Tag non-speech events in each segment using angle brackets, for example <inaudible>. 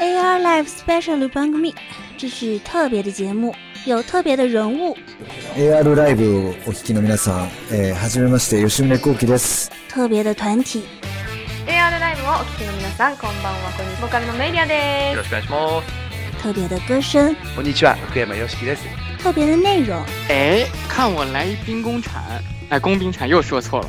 AR Live Special 番組这是特别的节目，有特别的人物。AR ライブをお聞きの皆さん、えー、はじめまして吉宗幸喜です。特别的团体， AR ライブをお聞きの皆さん、こんばんは。こんにちは。ボーカルのメイリアでよろしくお願いします。特别的歌声，こんにちは、福山よしきです。特别的内容。哎，看我来一兵工铲，哎，工兵铲又说错了。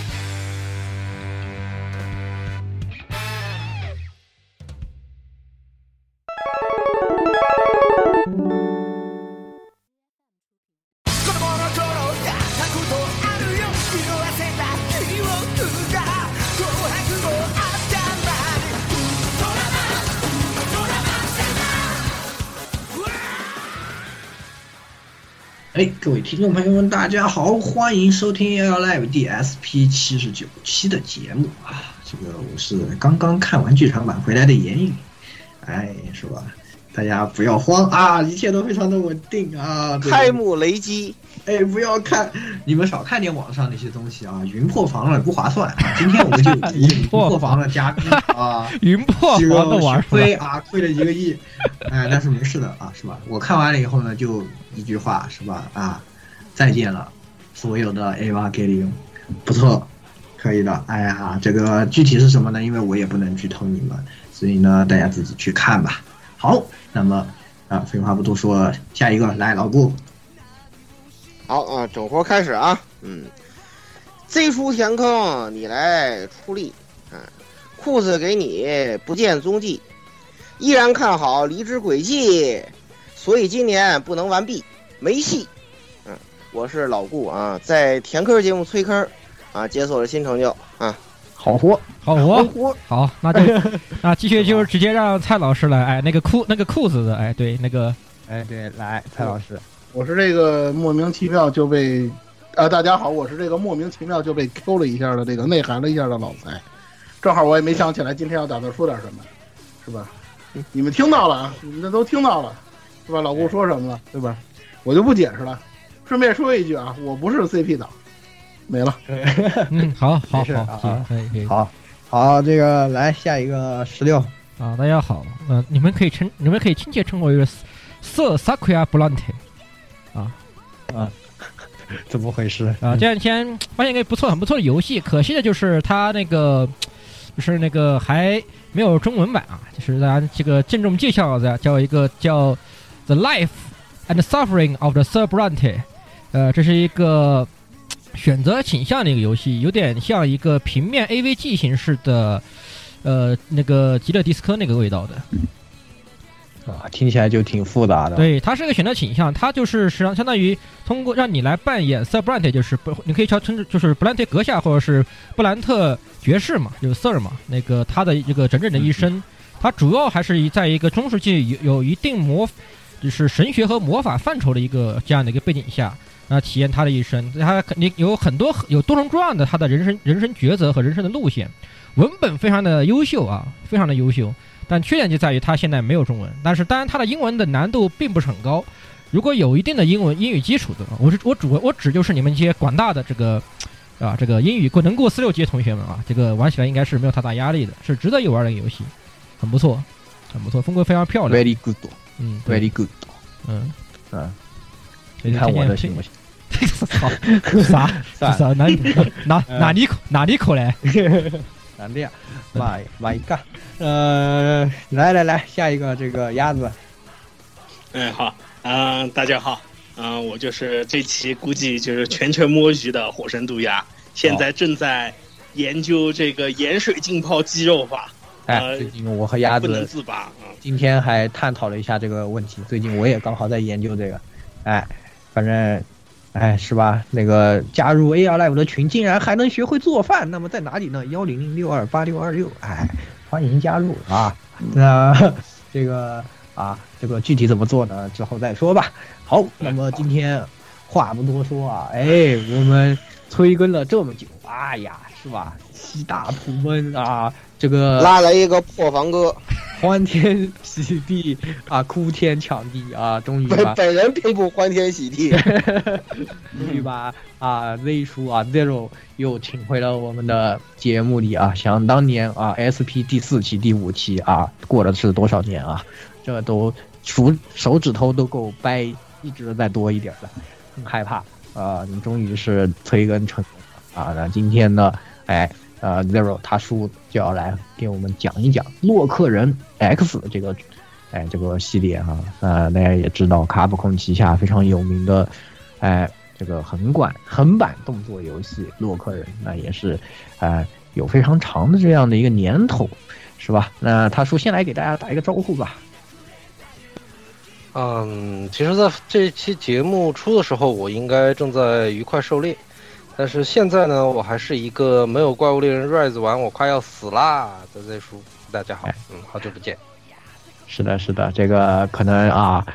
哎，各位听众朋友们，大家好，欢迎收听 L Live DSP 七十九期的节目啊！这个我是刚刚看完剧场版回来的言语，哎，是吧？大家不要慌啊，一切都非常的稳定啊！开幕雷击，哎，不要看，你们少看点网上那些东西啊，云破防了不划算。今天我们就 <laughs> 云破防了加 <laughs> 币啊，云破防的玩亏啊，亏了一个亿，哎，但是没事的啊，是吧？我看完了以后呢，就一句话是吧？啊，再见了，所有的 A 八 K 零，不错，可以的。哎呀，这个具体是什么呢？因为我也不能剧透你们，所以呢，大家自己去看吧。好，那么啊，废话不多说，下一个来老顾。好啊，整活开始啊，嗯，Z 出填坑，你来出力啊，裤子给你不见踪迹，依然看好离职轨迹，所以今年不能完毕，没戏。嗯，我是老顾啊，在填坑节目催坑啊，解锁了新成就啊。好活，好活，好，那就 <laughs> 那继续就是直接让蔡老师来，哎，那个裤那个裤子的，哎，对，那个，哎，对，来，蔡老师，我是这个莫名其妙就被，啊，大家好，我是这个莫名其妙就被 Q 了一下的这个内涵了一下的老财，正好我也没想起来今天要打算说点什么，是吧？你们听到了啊，你们都听到了，是吧？老顾说什么了，对吧？我就不解释了，顺便说一句啊，我不是 CP 党。没了，<laughs> 嗯，好好好，好，可以可以，好，好，这个来下一个十六啊，大家好，呃，你们可以称，你们可以亲切称我为色 Sakura Blante，啊啊，<laughs> 怎么回事啊？这两天发现一个不错、很不错的游戏，可惜的就是它那个，就是那个还没有中文版啊，就是大家这个郑重介绍的，叫一个叫 The Life and Suffering of the Sir Blante，呃，这是一个。选择倾向的一个游戏，有点像一个平面 AVG 形式的，呃，那个极乐迪斯科那个味道的。啊，听起来就挺复杂的。对，它是一个选择倾向，它就是实际上相当于通过让你来扮演 Sir Blante，就是不，你可以叫称就是布兰特阁下或者是布兰特爵士嘛，就是 Sir 嘛，那个他的这个整整的一生，他主要还是在一个中世纪有有一定魔，就是神学和魔法范畴的一个这样的一个背景下。啊，体验他的一生，他肯定有很多有多重多样的他的人生人生抉择和人生的路线，文本非常的优秀啊，非常的优秀，但缺点就在于它现在没有中文，但是当然它的英文的难度并不是很高，如果有一定的英文英语基础的，我是我主我指就是你们一些广大的这个啊这个英语过能过四六级的同学们啊，这个玩起来应该是没有太大压力的，是值得一玩的一个游戏，很不错，很不错，风格非常漂亮，very good，嗯，very good，嗯。嗯，你看我的行不行？<laughs> 操！啥？<laughs> 啥？哪哪哪里口哪里口嘞？<laughs> 难的呀！妈妈一个，呃，来来来，下一个这个鸭子。哎好，嗯，大家好，嗯，我就是这期估计就是全程摸鱼的火神渡鸦，现在正在研究这个盐水浸泡鸡肉法。哎，最近我和鸭子不能自拔啊，今天还探讨了一下这个问题。最近我也刚好在研究这个，哎，反正。哎，是吧？那个加入 AR Live 的群，竟然还能学会做饭，那么在哪里呢？幺零零六二八六二六，哎，欢迎加入啊！那这个啊，这个具体怎么做呢？之后再说吧。好，那么今天话不多说啊，哎，我们催更了这么久，哎呀，是吧？七大普闷啊，这个拉来一个破房哥，欢天喜地啊，哭天抢地啊，终于本把本人并不欢天喜地。<laughs> 终于把啊 Z 叔啊 Zero 又请回了我们的节目里啊！想当年啊 SP 第四期、第五期啊，过了是多少年啊？这都数手指头都够掰，一直再多一点的，很害怕啊！你终于是催更成功了啊！那今天呢，哎。呃，Zero 他叔就要来给我们讲一讲洛克人 X 这个，哎，这个系列哈、呃，大家也知道，卡普空旗下非常有名的，哎，这个横管横版动作游戏《洛克人》，那也是，呃，有非常长的这样的一个年头，是吧？那他叔先来给大家打一个招呼吧。嗯，其实，在这期节目出的时候，我应该正在愉快狩猎，但是现在呢，我还是一个没有怪物猎人 Rise 玩，我快要死啦的 Z 叔。大家好，嗯，好久不见。是的，是的，这个可能啊，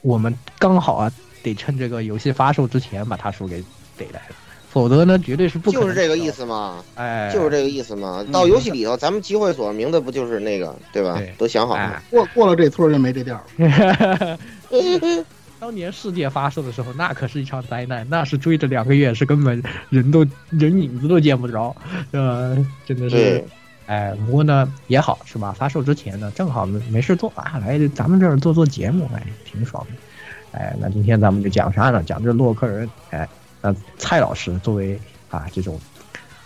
我们刚好啊，得趁这个游戏发售之前把他叔给逮来了，否则呢，绝对是不可能。就是这个意思嘛，哎，就是这个意思嘛。到游戏里头，咱们集会所名字不就是那个对吧？都想好了。过过了这村就没这店了。<laughs> 当年世界发售的时候，那可是一场灾难，那是追着两个月，是根本人都人影子都见不着，呃，真的是对。哎，不过呢也好是吧？发售之前呢，正好没没事做啊，来咱们这儿做做节目，哎，挺爽的。哎，那今天咱们就讲啥呢？讲这洛克人。哎，那蔡老师作为啊这种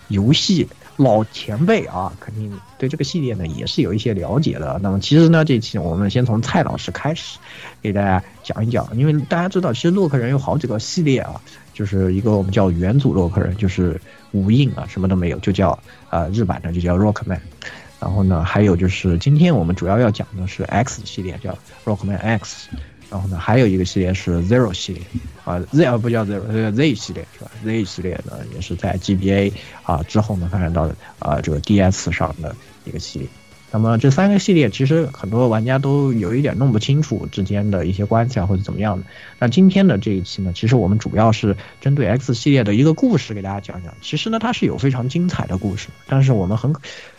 游戏老前辈啊，肯定对这个系列呢也是有一些了解的。那么其实呢，这期我们先从蔡老师开始给大家讲一讲，因为大家知道，其实洛克人有好几个系列啊，就是一个我们叫元祖洛克人，就是无印啊，什么都没有，就叫呃日版的就叫 Rockman。然后呢，还有就是今天我们主要要讲的是 X 系列，叫 Rockman X。然后呢，还有一个系列是 Zero 系列，啊 Z 啊不叫 Zero，呃 Z 系列是吧？Z 系列呢也是在 GBA 啊之后呢发展到啊这个 DS 上的一个系列。那么这三个系列其实很多玩家都有一点弄不清楚之间的一些关系啊或者怎么样的。那今天的这一期呢，其实我们主要是针对 X 系列的一个故事给大家讲讲。其实呢，它是有非常精彩的故事，但是我们很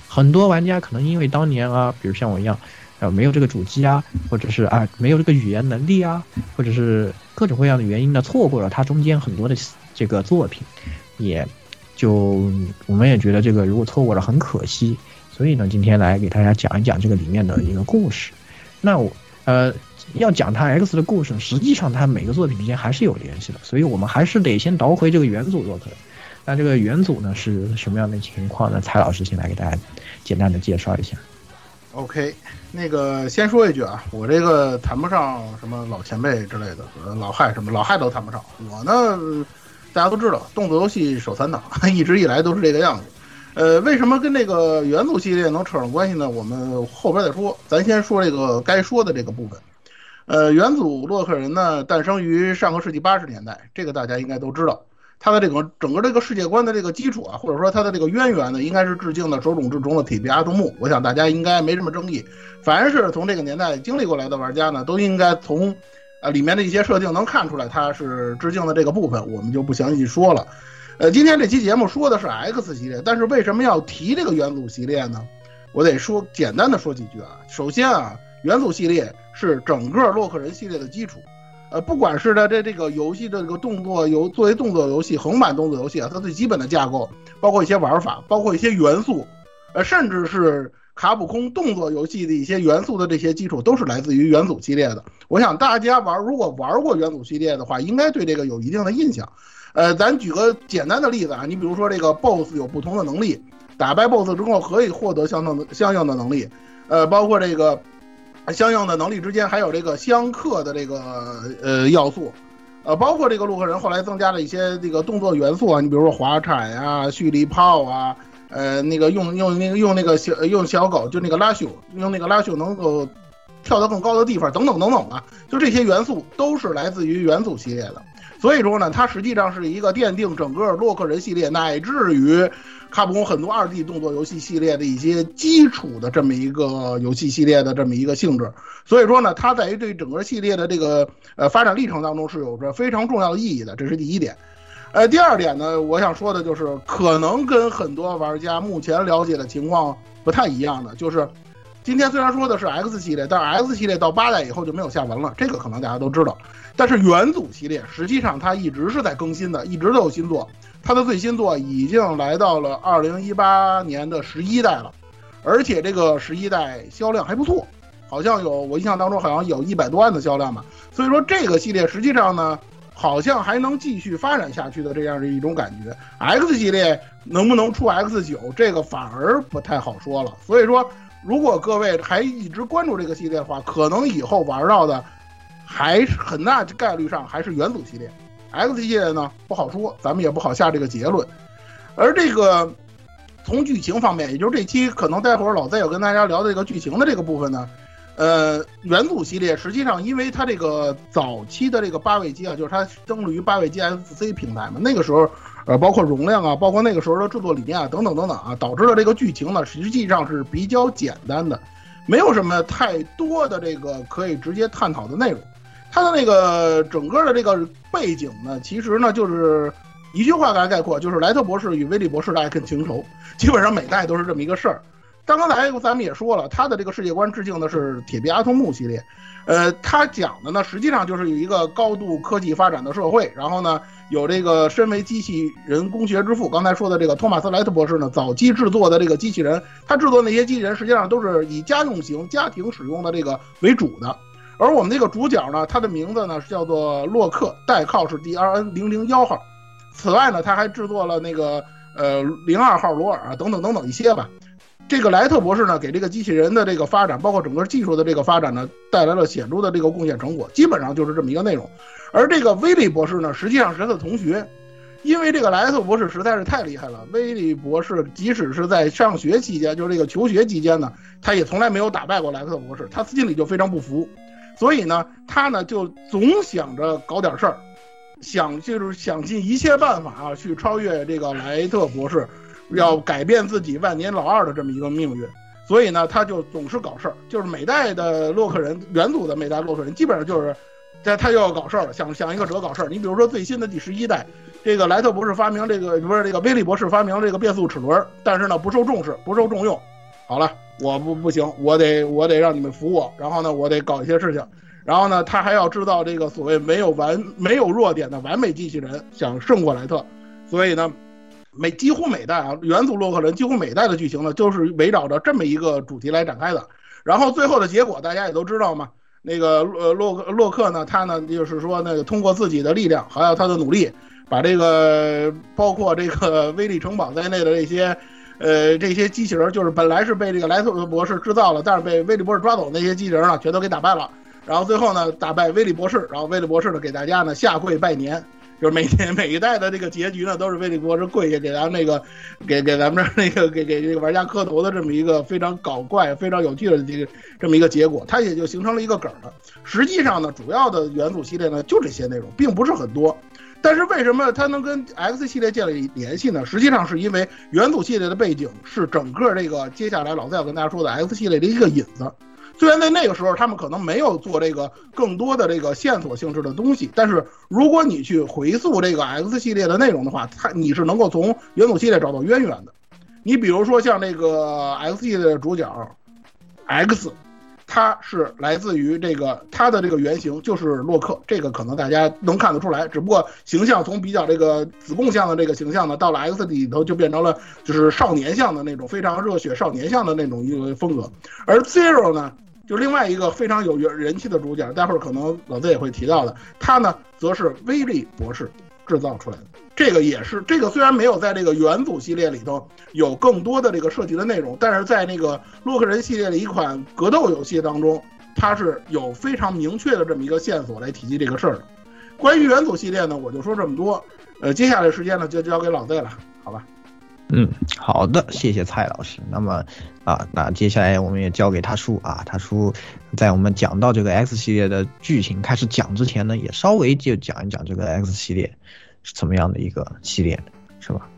很多玩家可能因为当年啊，比如像我一样。呃，没有这个主机啊，或者是啊，没有这个语言能力啊，或者是各种各样的原因呢，错过了它中间很多的这个作品，也就我们也觉得这个如果错过了很可惜，所以呢，今天来给大家讲一讲这个里面的一个故事。那我呃要讲它 X 的故事，实际上它每个作品之间还是有联系的，所以我们还是得先倒回这个元祖洛克人。那这个元祖呢是什么样的情况呢？蔡老师先来给大家简单的介绍一下。OK，那个先说一句啊，我这个谈不上什么老前辈之类的，老害什么老害都谈不上。我呢，大家都知道，动作游戏手残党，一直以来都是这个样子。呃，为什么跟这个元祖系列能扯上关系呢？我们后边再说，咱先说这个该说的这个部分。呃，元祖洛克人呢，诞生于上个世纪八十年代，这个大家应该都知道。它的这个整个这个世界观的这个基础啊，或者说它的这个渊源呢，应该是致敬的手冢治虫的《铁臂阿童木》。我想大家应该没什么争议。凡是从这个年代经历过来的玩家呢，都应该从呃里面的一些设定能看出来，它是致敬的这个部分，我们就不详细说了。呃，今天这期节目说的是 X 系列，但是为什么要提这个元祖系列呢？我得说简单的说几句啊。首先啊，元祖系列是整个洛克人系列的基础。不管是它这这个游戏的这个动作游作为动作游戏横版动作游戏啊，它最基本的架构，包括一些玩法，包括一些元素，呃，甚至是卡普空动作游戏的一些元素的这些基础，都是来自于元祖系列的。我想大家玩如果玩过元祖系列的话，应该对这个有一定的印象。呃，咱举个简单的例子啊，你比如说这个 BOSS 有不同的能力，打败 BOSS 之后可以获得相当的相应的能力，呃，包括这个。相应的能力之间还有这个相克的这个呃要素，呃，包括这个洛克人后来增加了一些这个动作元素啊，你比如说滑铲呀、蓄力炮啊，呃，那个用用那个用那个小用小狗就那个拉朽，用那个拉朽能够跳到更高的地方，等等等等啊，就这些元素都是来自于元祖系列的。所以说呢，它实际上是一个奠定整个洛克人系列乃至于卡普空很多二 D 动作游戏系列的一些基础的这么一个游戏系列的这么一个性质。所以说呢，它在于对整个系列的这个呃发展历程当中是有着非常重要的意义的，这是第一点。呃，第二点呢，我想说的就是，可能跟很多玩家目前了解的情况不太一样的，就是今天虽然说的是 X 系列，但是 X 系列到八代以后就没有下文了，这个可能大家都知道。但是元祖系列实际上它一直是在更新的，一直都有新作。它的最新作已经来到了二零一八年的十一代了，而且这个十一代销量还不错，好像有我印象当中好像有一百多万的销量吧。所以说这个系列实际上呢，好像还能继续发展下去的这样的一种感觉。X 系列能不能出 X 九，这个反而不太好说了。所以说，如果各位还一直关注这个系列的话，可能以后玩到的还是很大概率上还是元祖系列。X 系列呢不好说，咱们也不好下这个结论。而这个从剧情方面，也就是这期可能待会儿老 Z 要跟大家聊的这个剧情的这个部分呢，呃，元祖系列实际上因为它这个早期的这个八位机啊，就是它登陆于八位机 FC 平台嘛，那个时候呃，包括容量啊，包括那个时候的制作理念啊，等等等等啊，导致了这个剧情呢实际上是比较简单的，没有什么太多的这个可以直接探讨的内容。它的那个整个的这个背景呢，其实呢就是一句话来概括，就是莱特博士与威利博士的爱恨情仇，基本上每代都是这么一个事儿。但刚才咱们也说了，他的这个世界观致敬的是铁臂阿童木系列，呃，他讲的呢实际上就是有一个高度科技发展的社会，然后呢有这个身为机器人工学之父，刚才说的这个托马斯莱特博士呢，早期制作的这个机器人，他制作那些机器人实际上都是以家用型、家庭使用的这个为主的。而我们这个主角呢，他的名字呢是叫做洛克，代号是 D R N 零零幺号。此外呢，他还制作了那个呃零二号罗尔等等等等一些吧。这个莱特博士呢，给这个机器人的这个发展，包括整个技术的这个发展呢，带来了显著的这个贡献成果。基本上就是这么一个内容。而这个威利博士呢，实际上是他的同学，因为这个莱特博士实在是太厉害了。威利博士即使是在上学期间，就是这个求学期间呢，他也从来没有打败过莱特博士，他心里就非常不服。所以呢，他呢就总想着搞点事儿，想就是想尽一切办法啊，去超越这个莱特博士，要改变自己万年老二的这么一个命运。所以呢，他就总是搞事儿，就是每代的洛克人，元祖的每代洛克人基本上就是，在他又要搞事儿了，想想一个辙搞事儿。你比如说最新的第十一代，这个莱特博士发明这个不是这个威利博士发明这个变速齿轮，但是呢不受重视，不受重用。好了。我不不行，我得我得让你们服我，然后呢，我得搞一些事情，然后呢，他还要制造这个所谓没有完没有弱点的完美机器人，想胜过莱特，所以呢，每几乎每代啊，元祖洛克人几乎每代的剧情呢，就是围绕着这么一个主题来展开的，然后最后的结果大家也都知道嘛，那个呃洛克洛克呢，他呢就是说那个通过自己的力量，还有他的努力，把这个包括这个 <laughs> 威力城堡在内的这些。呃，这些机器人就是本来是被这个莱特博士制造了，但是被威利博士抓走那些机器人呢，全都给打败了。然后最后呢，打败威利博士，然后威利博士呢给大家呢下跪拜年，就是每天每一代的这个结局呢，都是威利博士跪下给咱们那个给给咱们这那个给给这个玩家磕头的这么一个非常搞怪、非常有趣的这个这么一个结果，它也就形成了一个梗了。实际上呢，主要的元祖系列呢就这些内容，并不是很多。但是为什么它能跟 X 系列建立联系呢？实际上是因为元祖系列的背景是整个这个接下来老再要跟大家说的 X 系列的一个引子。虽然在那个时候他们可能没有做这个更多的这个线索性质的东西，但是如果你去回溯这个 X 系列的内容的话，它你是能够从元祖系列找到渊源的。你比如说像这个 X 系列的主角 X。它是来自于这个，它的这个原型就是洛克，这个可能大家能看得出来。只不过形象从比较这个子贡像的这个形象呢，到了 X 里头就变成了就是少年像的那种非常热血少年像的那种一个风格。而 Zero 呢，就另外一个非常有人气的主角，待会儿可能老 Z 也会提到的，他呢则是威利博士制造出来的。这个也是，这个虽然没有在这个元祖系列里头有更多的这个涉及的内容，但是在那个洛克人系列的一款格斗游戏当中，它是有非常明确的这么一个线索来提及这个事儿的。关于元祖系列呢，我就说这么多。呃，接下来时间呢就交给老 Z 了，好吧？嗯，好的，谢谢蔡老师。那么啊，那接下来我们也交给他叔啊，他叔在我们讲到这个 X 系列的剧情开始讲之前呢，也稍微就讲一讲这个 X 系列是怎么样的一个系列，是吧？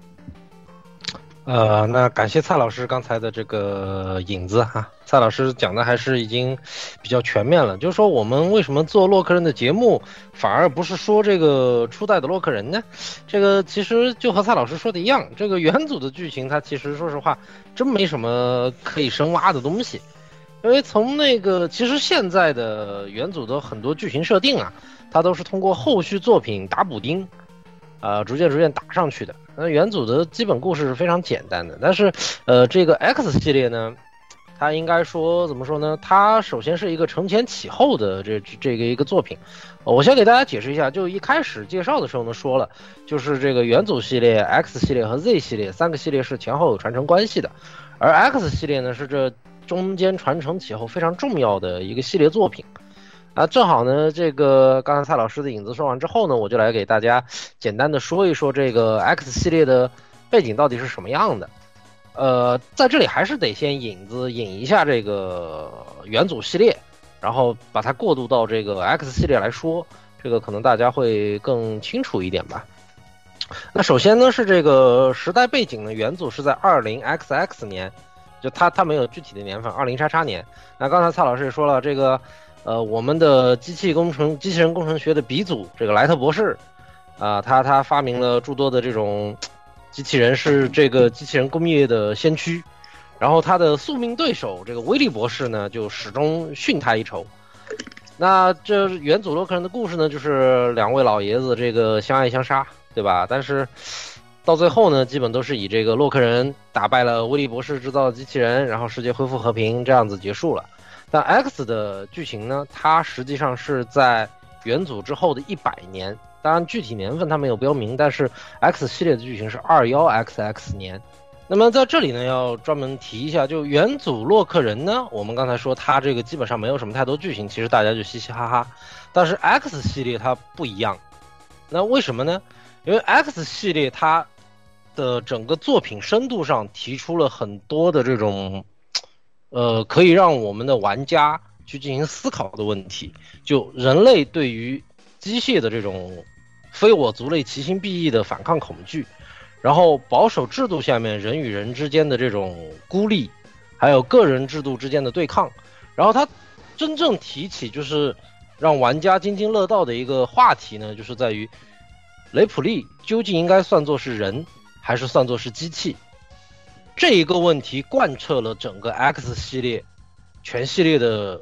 呃，那感谢蔡老师刚才的这个引子哈，蔡老师讲的还是已经比较全面了。就是说，我们为什么做洛克人的节目，反而不是说这个初代的洛克人呢？这个其实就和蔡老师说的一样，这个元祖的剧情，它其实说实话，真没什么可以深挖的东西。因为从那个，其实现在的元祖的很多剧情设定啊，它都是通过后续作品打补丁，呃，逐渐逐渐打上去的。那元祖的基本故事是非常简单的，但是，呃，这个 X 系列呢，它应该说怎么说呢？它首先是一个承前启后的这这个一个作品。我先给大家解释一下，就一开始介绍的时候呢说了，就是这个元祖系列、X 系列和 Z 系列三个系列是前后有传承关系的，而 X 系列呢是这中间传承启后非常重要的一个系列作品。啊，正好呢，这个刚才蔡老师的影子说完之后呢，我就来给大家简单的说一说这个 X 系列的背景到底是什么样的。呃，在这里还是得先引子引一下这个元祖系列，然后把它过渡到这个 X 系列来说，这个可能大家会更清楚一点吧。那首先呢是这个时代背景呢，元祖是在二零 XX 年，就它它没有具体的年份，二零叉叉年。那刚才蔡老师也说了这个。呃，我们的机器工程、机器人工程学的鼻祖这个莱特博士，啊，他他发明了诸多的这种机器人，是这个机器人工业的先驱。然后他的宿命对手这个威利博士呢，就始终逊他一筹。那这元祖洛克人的故事呢，就是两位老爷子这个相爱相杀，对吧？但是到最后呢，基本都是以这个洛克人打败了威利博士制造的机器人，然后世界恢复和平这样子结束了。但 X 的剧情呢？它实际上是在元祖之后的一百年，当然具体年份它没有标明，但是 X 系列的剧情是二幺 XX 年。那么在这里呢，要专门提一下，就元祖洛克人呢，我们刚才说它这个基本上没有什么太多剧情，其实大家就嘻嘻哈哈。但是 X 系列它不一样，那为什么呢？因为 X 系列它的整个作品深度上提出了很多的这种。呃，可以让我们的玩家去进行思考的问题，就人类对于机械的这种非我族类、其心必异的反抗恐惧，然后保守制度下面人与人之间的这种孤立，还有个人制度之间的对抗，然后他真正提起就是让玩家津津乐道的一个话题呢，就是在于雷普利究竟应该算作是人，还是算作是机器？这一个问题贯彻了整个 X 系列全系列的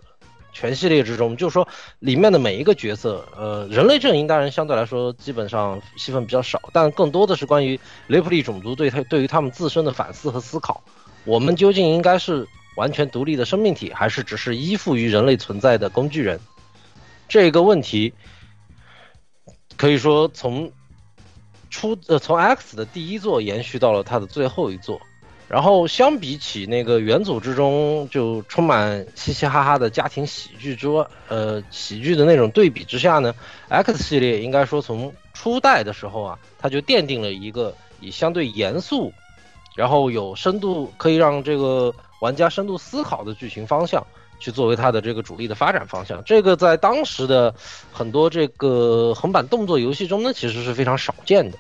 全系列之中，就是说里面的每一个角色，呃，人类阵营当然相对来说基本上戏份比较少，但更多的是关于雷普利种族对他对于他们自身的反思和思考。我们究竟应该是完全独立的生命体，还是只是依附于人类存在的工具人？这个问题可以说从出呃从 X 的第一座延续到了它的最后一座。然后相比起那个元祖之中就充满嘻嘻哈哈的家庭喜剧之外，呃，喜剧的那种对比之下呢，X 系列应该说从初代的时候啊，它就奠定了一个以相对严肃，然后有深度可以让这个玩家深度思考的剧情方向，去作为它的这个主力的发展方向。这个在当时的很多这个横版动作游戏中呢，其实是非常少见的。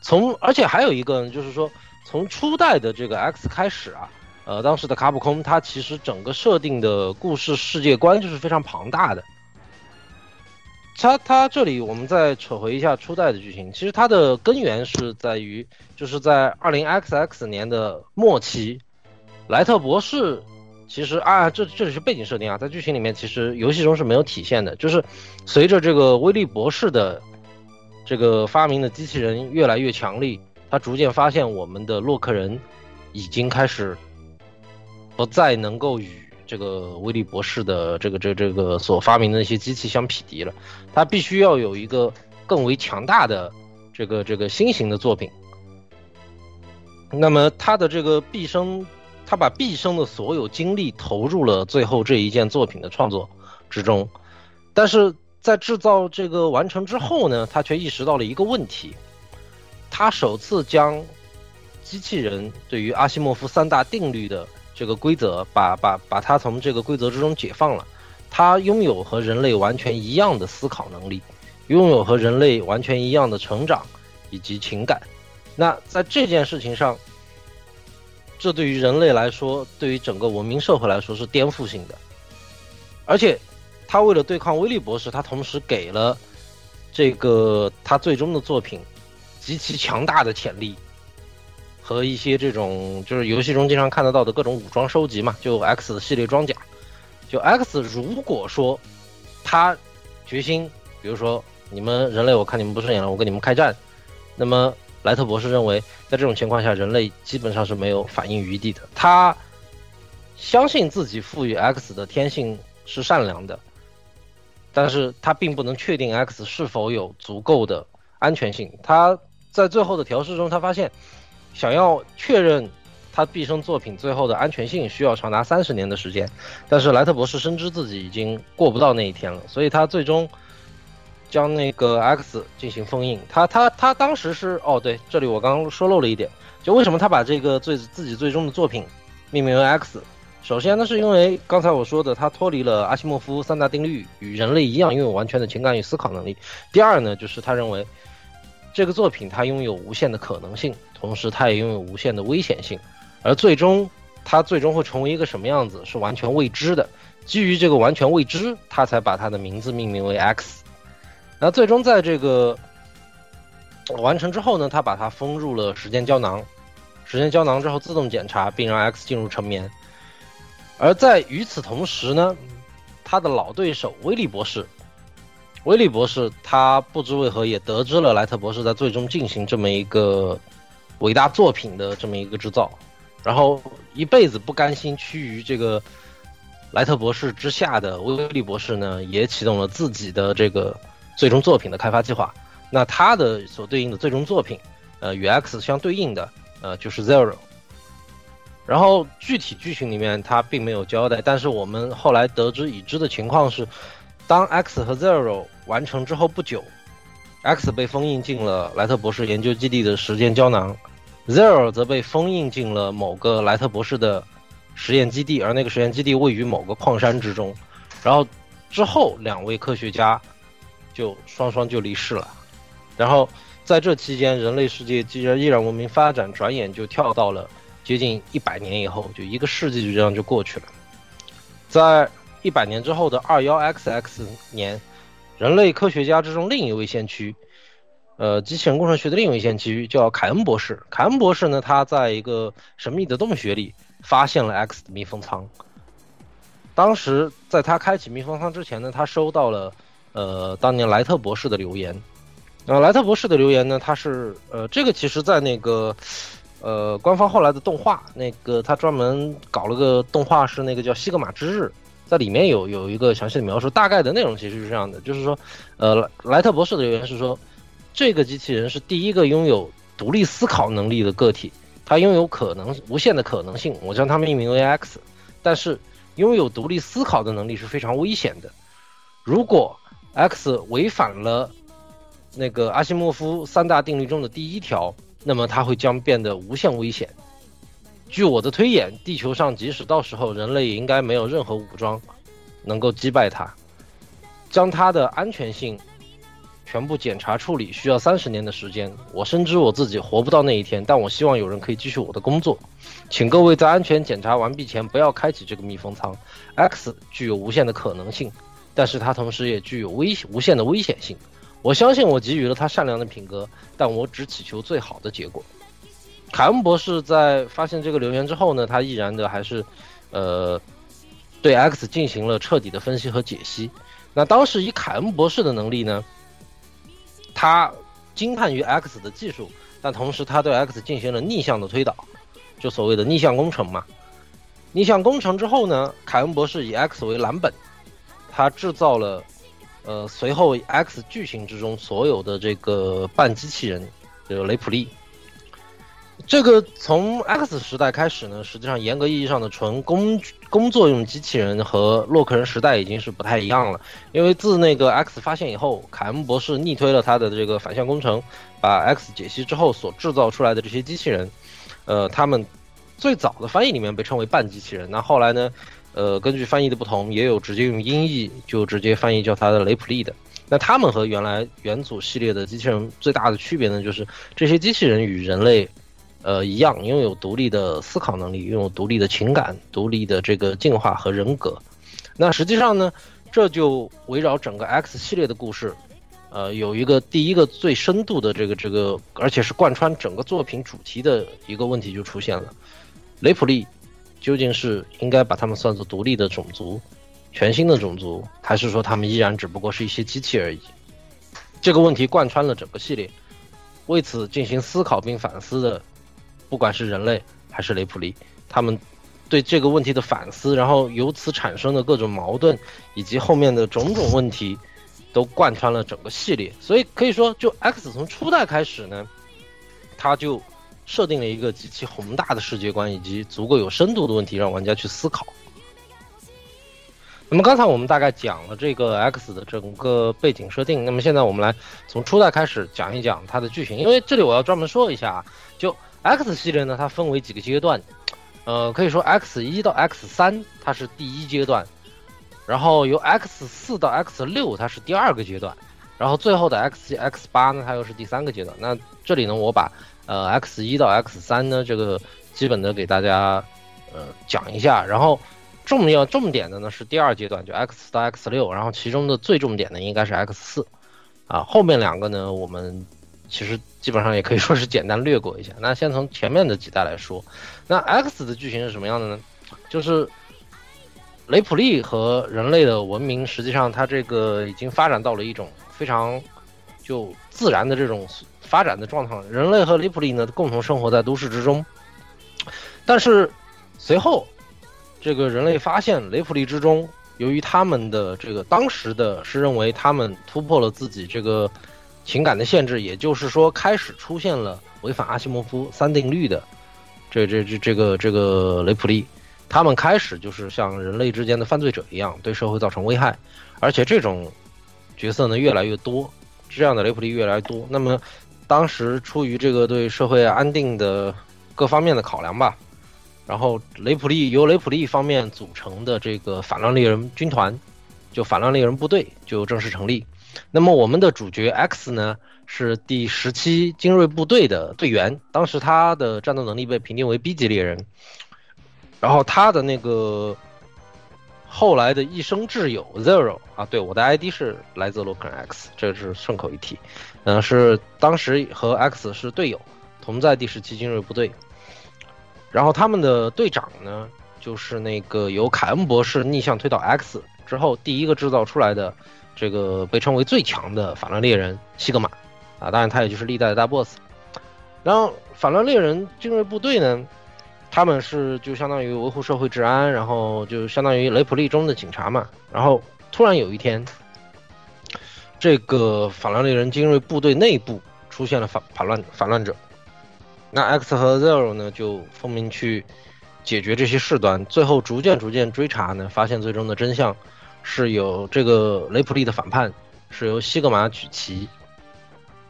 从而且还有一个呢就是说。从初代的这个 X 开始啊，呃，当时的卡普空它其实整个设定的故事世界观就是非常庞大的。它它这里我们再扯回一下初代的剧情，其实它的根源是在于就是在二零 XX 年的末期，莱特博士其实啊这这里是背景设定啊，在剧情里面其实游戏中是没有体现的，就是随着这个威利博士的这个发明的机器人越来越强力。他逐渐发现，我们的洛克人已经开始不再能够与这个威利博士的这个这这个所发明的那些机器相匹敌了。他必须要有一个更为强大的这个这个新型的作品。那么他的这个毕生，他把毕生的所有精力投入了最后这一件作品的创作之中。但是在制造这个完成之后呢，他却意识到了一个问题。他首次将机器人对于阿西莫夫三大定律的这个规则，把把把它从这个规则之中解放了。它拥有和人类完全一样的思考能力，拥有和人类完全一样的成长以及情感。那在这件事情上，这对于人类来说，对于整个文明社会来说是颠覆性的。而且，他为了对抗威利博士，他同时给了这个他最终的作品极其强大的潜力和一些这种就是游戏中经常看得到的各种武装收集嘛，就 X 系列装甲。就 X 如果说他决心，比如说你们人类，我看你们不顺眼了，我跟你们开战，那么莱特博士认为，在这种情况下，人类基本上是没有反应余地的。他相信自己赋予 X 的天性是善良的，但是他并不能确定 X 是否有足够的安全性。他在最后的调试中，他发现想要确认。他毕生作品最后的安全性需要长达三十年的时间，但是莱特博士深知自己已经过不到那一天了，所以他最终将那个 X 进行封印。他他他当时是哦，对，这里我刚刚说漏了一点，就为什么他把这个最自己最终的作品命名为 X？首先呢，是因为刚才我说的，他脱离了阿西莫夫三大定律，与人类一样拥有完全的情感与思考能力。第二呢，就是他认为这个作品它拥有无限的可能性，同时它也拥有无限的危险性。而最终，它最终会成为一个什么样子是完全未知的。基于这个完全未知，他才把它的名字命名为 X。那最终在这个完成之后呢，他把它封入了时间胶囊。时间胶囊之后自动检查，并让 X 进入沉眠。而在与此同时呢，他的老对手威利博士，威利博士他不知为何也得知了莱特博士在最终进行这么一个伟大作品的这么一个制造。然后一辈子不甘心屈于这个莱特博士之下的威利博士呢，也启动了自己的这个最终作品的开发计划。那他的所对应的最终作品，呃，与 X 相对应的，呃，就是 Zero。然后具体剧情里面他并没有交代，但是我们后来得知已知的情况是，当 X 和 Zero 完成之后不久，X 被封印进了莱特博士研究基地的时间胶囊。Zero 则被封印进了某个莱特博士的实验基地，而那个实验基地位于某个矿山之中。然后之后，两位科学家就双双就离世了。然后在这期间，人类世界既然依然文明发展，转眼就跳到了接近一百年以后，就一个世纪就这样就过去了。在一百年之后的二幺 XX 年，人类科学家之中另一位先驱。呃，机器人工程学的另一位先驱叫凯恩博士。凯恩博士呢，他在一个神秘的洞穴里发现了 X 的密封舱。当时在他开启密封舱之前呢，他收到了呃当年莱特博士的留言。呃，莱特博士的留言呢，他是呃这个其实在那个呃官方后来的动画，那个他专门搞了个动画，是那个叫《西格玛之日》，在里面有有一个详细的描述。大概的内容其实是这样的，就是说，呃莱特博士的留言是说。这个机器人是第一个拥有独立思考能力的个体，它拥有可能无限的可能性，我将它命名为 X。但是，拥有独立思考的能力是非常危险的。如果 X 违反了那个阿西莫夫三大定律中的第一条，那么它会将变得无限危险。据我的推演，地球上即使到时候人类也应该没有任何武装能够击败它，将它的安全性。全部检查处理需要三十年的时间，我深知我自己活不到那一天，但我希望有人可以继续我的工作。请各位在安全检查完毕前不要开启这个密封舱。X 具有无限的可能性，但是它同时也具有危无限的危险性。我相信我给予了他善良的品格，但我只祈求最好的结果。凯恩博士在发现这个留言之后呢，他毅然的还是，呃，对 X 进行了彻底的分析和解析。那当时以凯恩博士的能力呢？他惊叹于 X 的技术，但同时他对 X 进行了逆向的推导，就所谓的逆向工程嘛。逆向工程之后呢，凯恩博士以 X 为蓝本，他制造了，呃，随后 X 剧情之中所有的这个半机器人，就是雷普利。这个从 X 时代开始呢，实际上严格意义上的纯工工作用机器人和洛克人时代已经是不太一样了。因为自那个 X 发现以后，凯恩博士逆推了他的这个反向工程，把 X 解析之后所制造出来的这些机器人，呃，他们最早的翻译里面被称为半机器人，那后来呢，呃，根据翻译的不同，也有直接用音译就直接翻译叫他的雷普利的。那他们和原来元祖系列的机器人最大的区别呢，就是这些机器人与人类，呃一样，拥有独立的思考能力，拥有独立的情感、独立的这个进化和人格。那实际上呢，这就围绕整个 X 系列的故事，呃，有一个第一个最深度的这个这个，而且是贯穿整个作品主题的一个问题就出现了：雷普利究竟是应该把他们算作独立的种族？全新的种族，还是说他们依然只不过是一些机器而已？这个问题贯穿了整个系列，为此进行思考并反思的，不管是人类还是雷普利，他们对这个问题的反思，然后由此产生的各种矛盾，以及后面的种种问题，都贯穿了整个系列。所以可以说，就 X 从初代开始呢，他就设定了一个极其宏大的世界观，以及足够有深度的问题，让玩家去思考。那么刚才我们大概讲了这个 X 的整个背景设定，那么现在我们来从初代开始讲一讲它的剧情，因为这里我要专门说一下啊，就 X 系列呢，它分为几个阶段，呃，可以说 X 一到 X 三它是第一阶段，然后由 X 四到 X 六它是第二个阶段，然后最后的 X X 八呢，它又是第三个阶段。那这里呢，我把呃 X 一到 X 三呢这个基本的给大家呃讲一下，然后。重要重点的呢是第二阶段，就 X 到 X 六，然后其中的最重点的应该是 X 四，啊，后面两个呢，我们其实基本上也可以说是简单略过一下。那先从前面的几代来说，那 X 的剧情是什么样的呢？就是雷普利和人类的文明，实际上它这个已经发展到了一种非常就自然的这种发展的状态。人类和雷普利呢共同生活在都市之中，但是随后。这个人类发现雷普利之中，由于他们的这个当时的是认为他们突破了自己这个情感的限制，也就是说开始出现了违反阿西莫夫三定律的这这这这个这个雷普利，他们开始就是像人类之间的犯罪者一样对社会造成危害，而且这种角色呢越来越多，这样的雷普利越来越多。那么当时出于这个对社会安定的各方面的考量吧。然后雷普利由雷普利方面组成的这个反乱猎人军团，就反乱猎人部队就正式成立。那么我们的主角 X 呢，是第十七精锐部队的队员，当时他的战斗能力被评定为 B 级猎人。然后他的那个后来的一生挚友 Zero 啊，对，我的 ID 是来自洛克人 X，这是顺口一提。嗯，是当时和 X 是队友，同在第十七精锐部队。然后他们的队长呢，就是那个由凯恩博士逆向推导 X 之后第一个制造出来的，这个被称为最强的反乱猎人西格玛，啊，当然他也就是历代的大 BOSS。然后反乱猎人精锐部队呢，他们是就相当于维护社会治安，然后就相当于雷普利中的警察嘛。然后突然有一天，这个反乱猎人精锐部队内部出现了反反乱反乱者。那 X 和 Zero 呢，就奉命去解决这些事端，最后逐渐逐渐追查呢，发现最终的真相是有这个雷普利的反叛是由西格玛举旗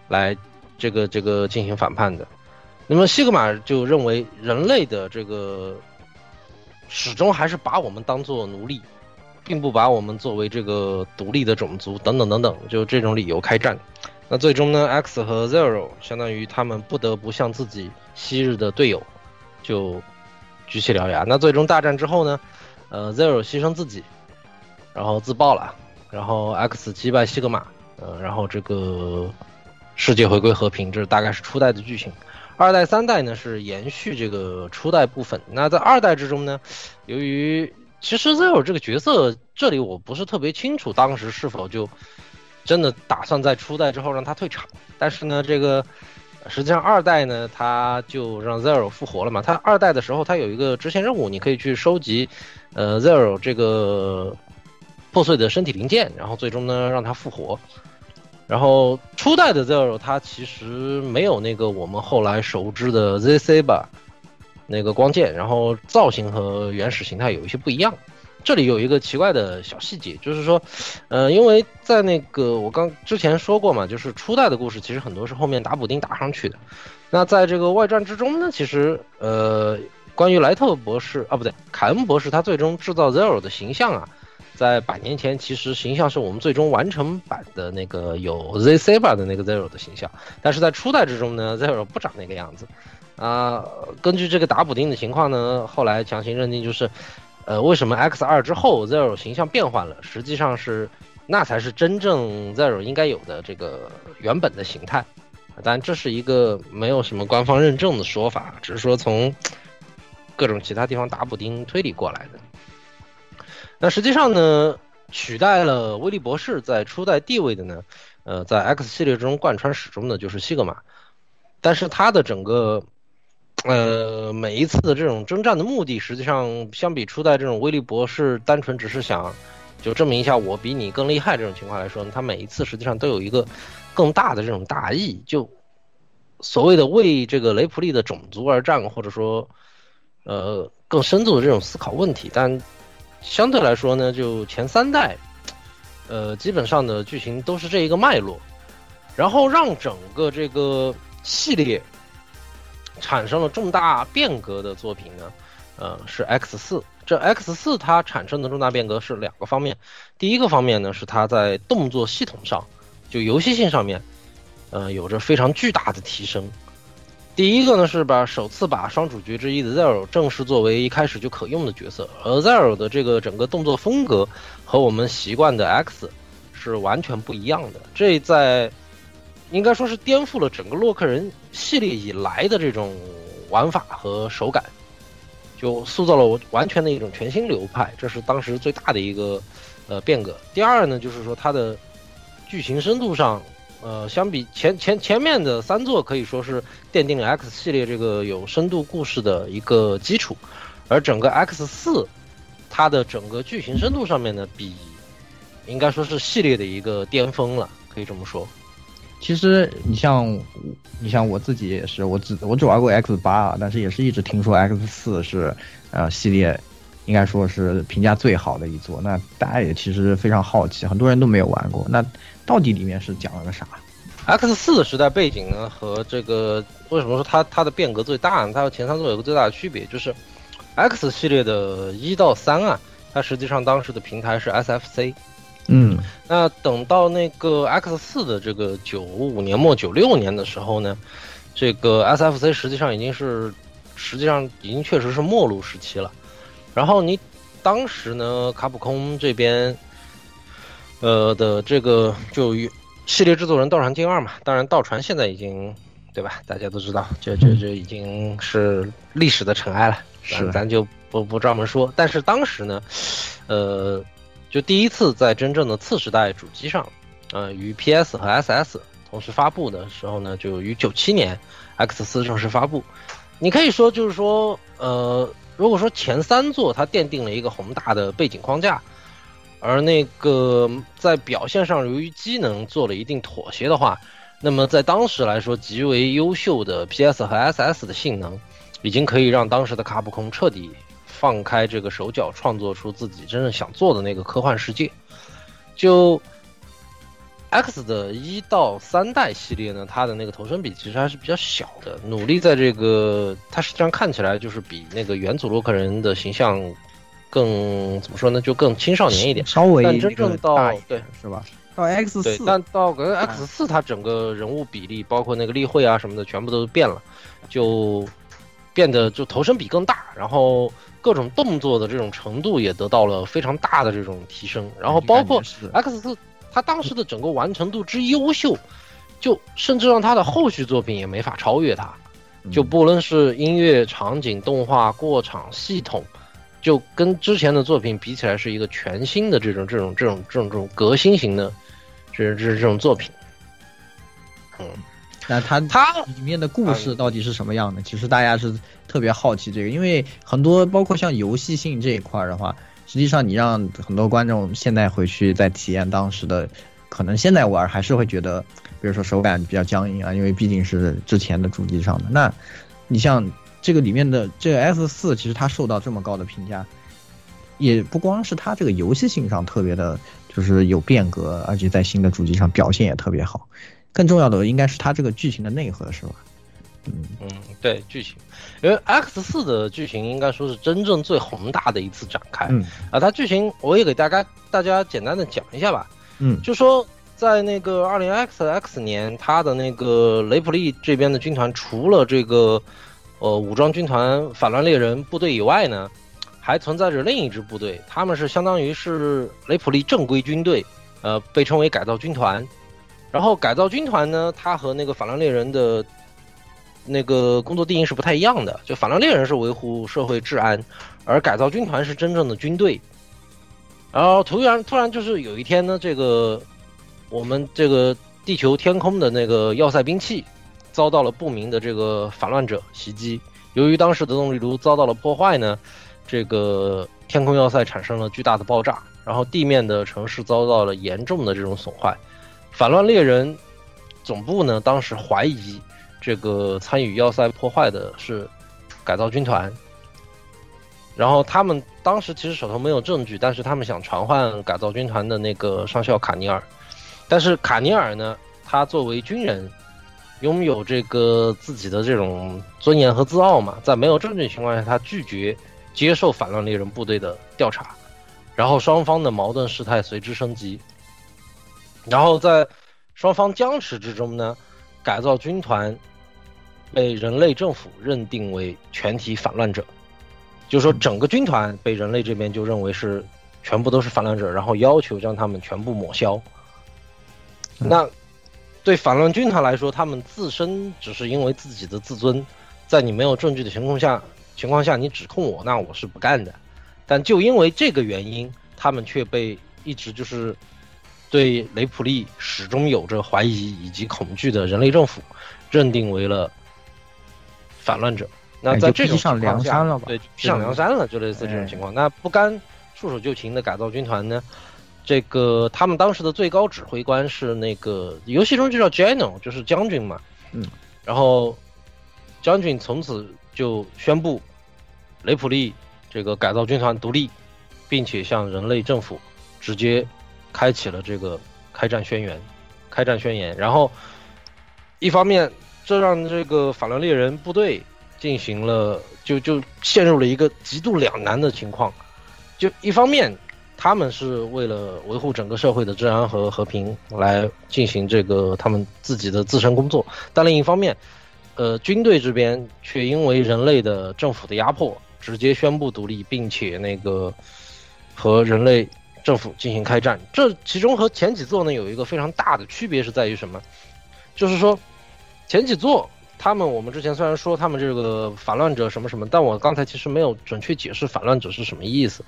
来这个这个进行反叛的。那么西格玛就认为人类的这个始终还是把我们当做奴隶，并不把我们作为这个独立的种族等等等等，就这种理由开战。那最终呢？X 和 Zero 相当于他们不得不向自己昔日的队友就举起獠牙。那最终大战之后呢？呃，Zero 牺牲自己，然后自爆了，然后 X 击败西格玛，呃，然后这个世界回归和平。这大概是初代的剧情。二代、三代呢是延续这个初代部分。那在二代之中呢，由于其实 Zero 这个角色，这里我不是特别清楚，当时是否就。真的打算在初代之后让他退场，但是呢，这个实际上二代呢，他就让 Zero 复活了嘛。他二代的时候，他有一个支线任务，你可以去收集，呃，Zero 这个破碎的身体零件，然后最终呢让他复活。然后初代的 Zero 他其实没有那个我们后来熟知的 ZC 吧，那个光剑，然后造型和原始形态有一些不一样。这里有一个奇怪的小细节，就是说，呃，因为在那个我刚之前说过嘛，就是初代的故事其实很多是后面打补丁打上去的。那在这个外传之中呢，其实呃，关于莱特博士啊，不对，凯恩博士他最终制造 Zero 的形象啊，在百年前其实形象是我们最终完成版的那个有 Z Saber 的那个 Zero 的形象，但是在初代之中呢，Zero 不长那个样子。啊，根据这个打补丁的情况呢，后来强行认定就是。呃，为什么 X 二之后 Zero 形象变换了？实际上是，那才是真正 Zero 应该有的这个原本的形态。当然，这是一个没有什么官方认证的说法，只是说从各种其他地方打补丁推理过来的。那实际上呢，取代了威利博士在初代地位的呢，呃，在 X 系列中贯穿始终的就是西格玛，但是他的整个。呃，每一次的这种征战的目的，实际上相比初代这种威力博士单纯只是想就证明一下我比你更厉害这种情况来说，他每一次实际上都有一个更大的这种大义，就所谓的为这个雷普利的种族而战，或者说呃更深度的这种思考问题。但相对来说呢，就前三代，呃，基本上的剧情都是这一个脉络，然后让整个这个系列。产生了重大变革的作品呢，呃，是 X 四。这 X 四它产生的重大变革是两个方面，第一个方面呢是它在动作系统上，就游戏性上面，呃，有着非常巨大的提升。第一个呢是把首次把双主角之一的 Zero 正式作为一开始就可用的角色，而 Zero 的这个整个动作风格和我们习惯的 X 是完全不一样的。这在应该说是颠覆了整个洛克人系列以来的这种玩法和手感，就塑造了完全的一种全新流派，这是当时最大的一个呃变革。第二呢，就是说它的剧情深度上，呃，相比前前前面的三座可以说是奠定了 X 系列这个有深度故事的一个基础，而整个 X 四它的整个剧情深度上面呢，比应该说是系列的一个巅峰了，可以这么说。其实你像，你像我自己也是，我只我只玩过 X 八啊，但是也是一直听说 X 四是，呃，系列应该说是评价最好的一座。那大家也其实非常好奇，很多人都没有玩过。那到底里面是讲了个啥？X 四的时代背景呢，和这个为什么说它它的变革最大呢？它和前三座有个最大的区别，就是 X 系列的一到三啊，它实际上当时的平台是 SFC。嗯，那等到那个 X 四的这个九五年末九六年的时候呢，这个 SFC 实际上已经是，实际上已经确实是末路时期了。然后你当时呢，卡普空这边，呃的这个就系列制作人道传进二嘛，当然道传现在已经对吧？大家都知道，这这这已经是历史的尘埃了，是咱就不不专门说。但是当时呢，呃。就第一次在真正的次时代主机上，呃，与 PS 和 SS 同时发布的时候呢，就于九七年 X 四正式发布。你可以说，就是说，呃，如果说前三座它奠定了一个宏大的背景框架，而那个在表现上由于机能做了一定妥协的话，那么在当时来说极为优秀的 PS 和 SS 的性能，已经可以让当时的卡普空彻底。放开这个手脚，创作出自己真正想做的那个科幻世界。就 X 的一到三代系列呢，它的那个头身比其实还是比较小的。努力在这个，它实际上看起来就是比那个元祖洛克人的形象更怎么说呢？就更青少年一点，稍微但真正到对是吧？到 X 四，但到个 X 四，它整个人物比例，包括那个例会啊什么的，全部都变了，就变得就头身比更大，然后。各种动作的这种程度也得到了非常大的这种提升，然后包括 X 四，它当时的整个完成度之优秀，就甚至让它的后续作品也没法超越它。就不论是音乐、场景、动画、过场系统，就跟之前的作品比起来，是一个全新的这种这种这种这种这种革新型的这这这种作品。嗯。那它它里面的故事到底是什么样的？其实大家是特别好奇这个，因为很多包括像游戏性这一块的话，实际上你让很多观众现在回去再体验当时的，可能现在玩还是会觉得，比如说手感比较僵硬啊，因为毕竟是之前的主机上的。那，你像这个里面的这个 S 四，其实它受到这么高的评价，也不光是它这个游戏性上特别的，就是有变革，而且在新的主机上表现也特别好。更重要的应该是它这个剧情的内核，是吧？嗯嗯，对剧情，因为 X 四的剧情应该说是真正最宏大的一次展开。嗯啊，它剧情我也给大家大家简单的讲一下吧。嗯，就说在那个二零 X X 年，它的那个雷普利这边的军团，除了这个呃武装军团反乱猎人部队以外呢，还存在着另一支部队，他们是相当于是雷普利正规军队，呃，被称为改造军团。然后改造军团呢，它和那个反乱猎人的那个工作定义是不太一样的。就反乱猎人是维护社会治安，而改造军团是真正的军队。然后突然突然就是有一天呢，这个我们这个地球天空的那个要塞兵器遭到了不明的这个反乱者袭击。由于当时的动力炉遭到了破坏呢，这个天空要塞产生了巨大的爆炸，然后地面的城市遭到了严重的这种损坏。反乱猎人总部呢，当时怀疑这个参与要塞破坏的是改造军团，然后他们当时其实手头没有证据，但是他们想传唤改造军团的那个上校卡尼尔，但是卡尼尔呢，他作为军人，拥有这个自己的这种尊严和自傲嘛，在没有证据情况下，他拒绝接受反乱猎人部队的调查，然后双方的矛盾事态随之升级。然后在双方僵持之中呢，改造军团被人类政府认定为全体反乱者，就是说整个军团被人类这边就认为是全部都是反乱者，然后要求将他们全部抹消。那对反乱军团来说，他们自身只是因为自己的自尊，在你没有证据的情况下情况下，你指控我，那我是不干的。但就因为这个原因，他们却被一直就是。对雷普利始终有着怀疑以及恐惧的人类政府，认定为了反乱者。那在这种上梁山了吧？对，上梁山了，就类似这种情况。那不甘束手就擒的改造军团呢？这个他们当时的最高指挥官是那个游戏中就叫 General，就是将军嘛。嗯。然后将军从此就宣布雷普利这个改造军团独立，并且向人类政府直接。开启了这个开战宣言，开战宣言。然后，一方面，这让这个法兰猎人部队进行了，就就陷入了一个极度两难的情况。就一方面，他们是为了维护整个社会的治安和和平来进行这个他们自己的自身工作，但另一方面，呃，军队这边却因为人类的政府的压迫，直接宣布独立，并且那个和人类。政府进行开战，这其中和前几座呢有一个非常大的区别是在于什么？就是说，前几座他们我们之前虽然说他们这个反乱者什么什么，但我刚才其实没有准确解释反乱者是什么意思。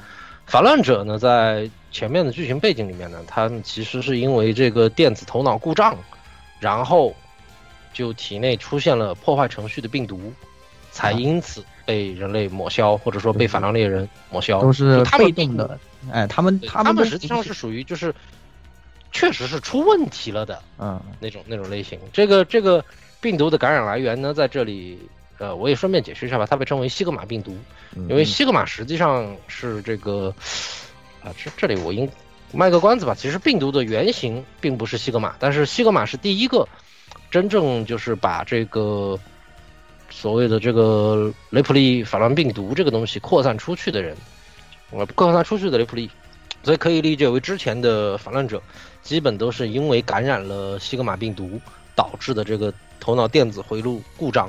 反乱者呢，在前面的剧情背景里面呢，他们其实是因为这个电子头脑故障，然后就体内出现了破坏程序的病毒，才因此被人类抹消，或者说被反乱猎人抹消，都是他们定的。哎，他们他们实际上是属于就是，确实是出问题了的，嗯，那种那种类型。这个这个病毒的感染来源呢，在这里，呃，我也顺便解释一下吧，它被称为西格玛病毒，因为西格玛实际上是这个，啊，这这里我应卖个关子吧。其实病毒的原型并不是西格玛，但是西格玛是第一个真正就是把这个所谓的这个雷普利反乱病毒这个东西扩散出去的人。我扩散出去的雷普利，所以可以理解为之前的反乱者，基本都是因为感染了西格玛病毒导致的这个头脑电子回路故障，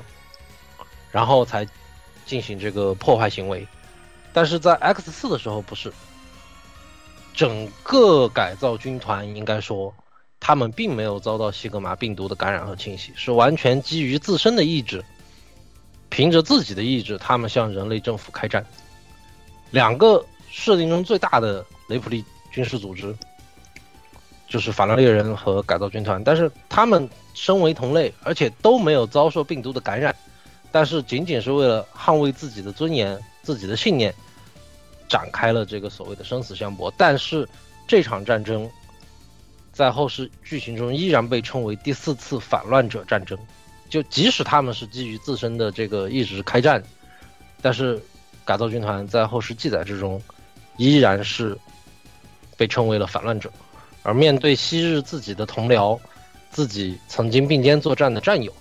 然后才进行这个破坏行为。但是在 X 四的时候不是，整个改造军团应该说，他们并没有遭到西格玛病毒的感染和侵袭，是完全基于自身的意志，凭着自己的意志，他们向人类政府开战。两个设定中最大的雷普利军事组织，就是法拉猎人和改造军团。但是他们身为同类，而且都没有遭受病毒的感染，但是仅仅是为了捍卫自己的尊严、自己的信念，展开了这个所谓的生死相搏。但是这场战争在后世剧情中依然被称为第四次反乱者战争。就即使他们是基于自身的这个意志开战，但是。改造军团在后世记载之中，依然是被称为了反乱者。而面对昔日自己的同僚，自己曾经并肩作战的战友，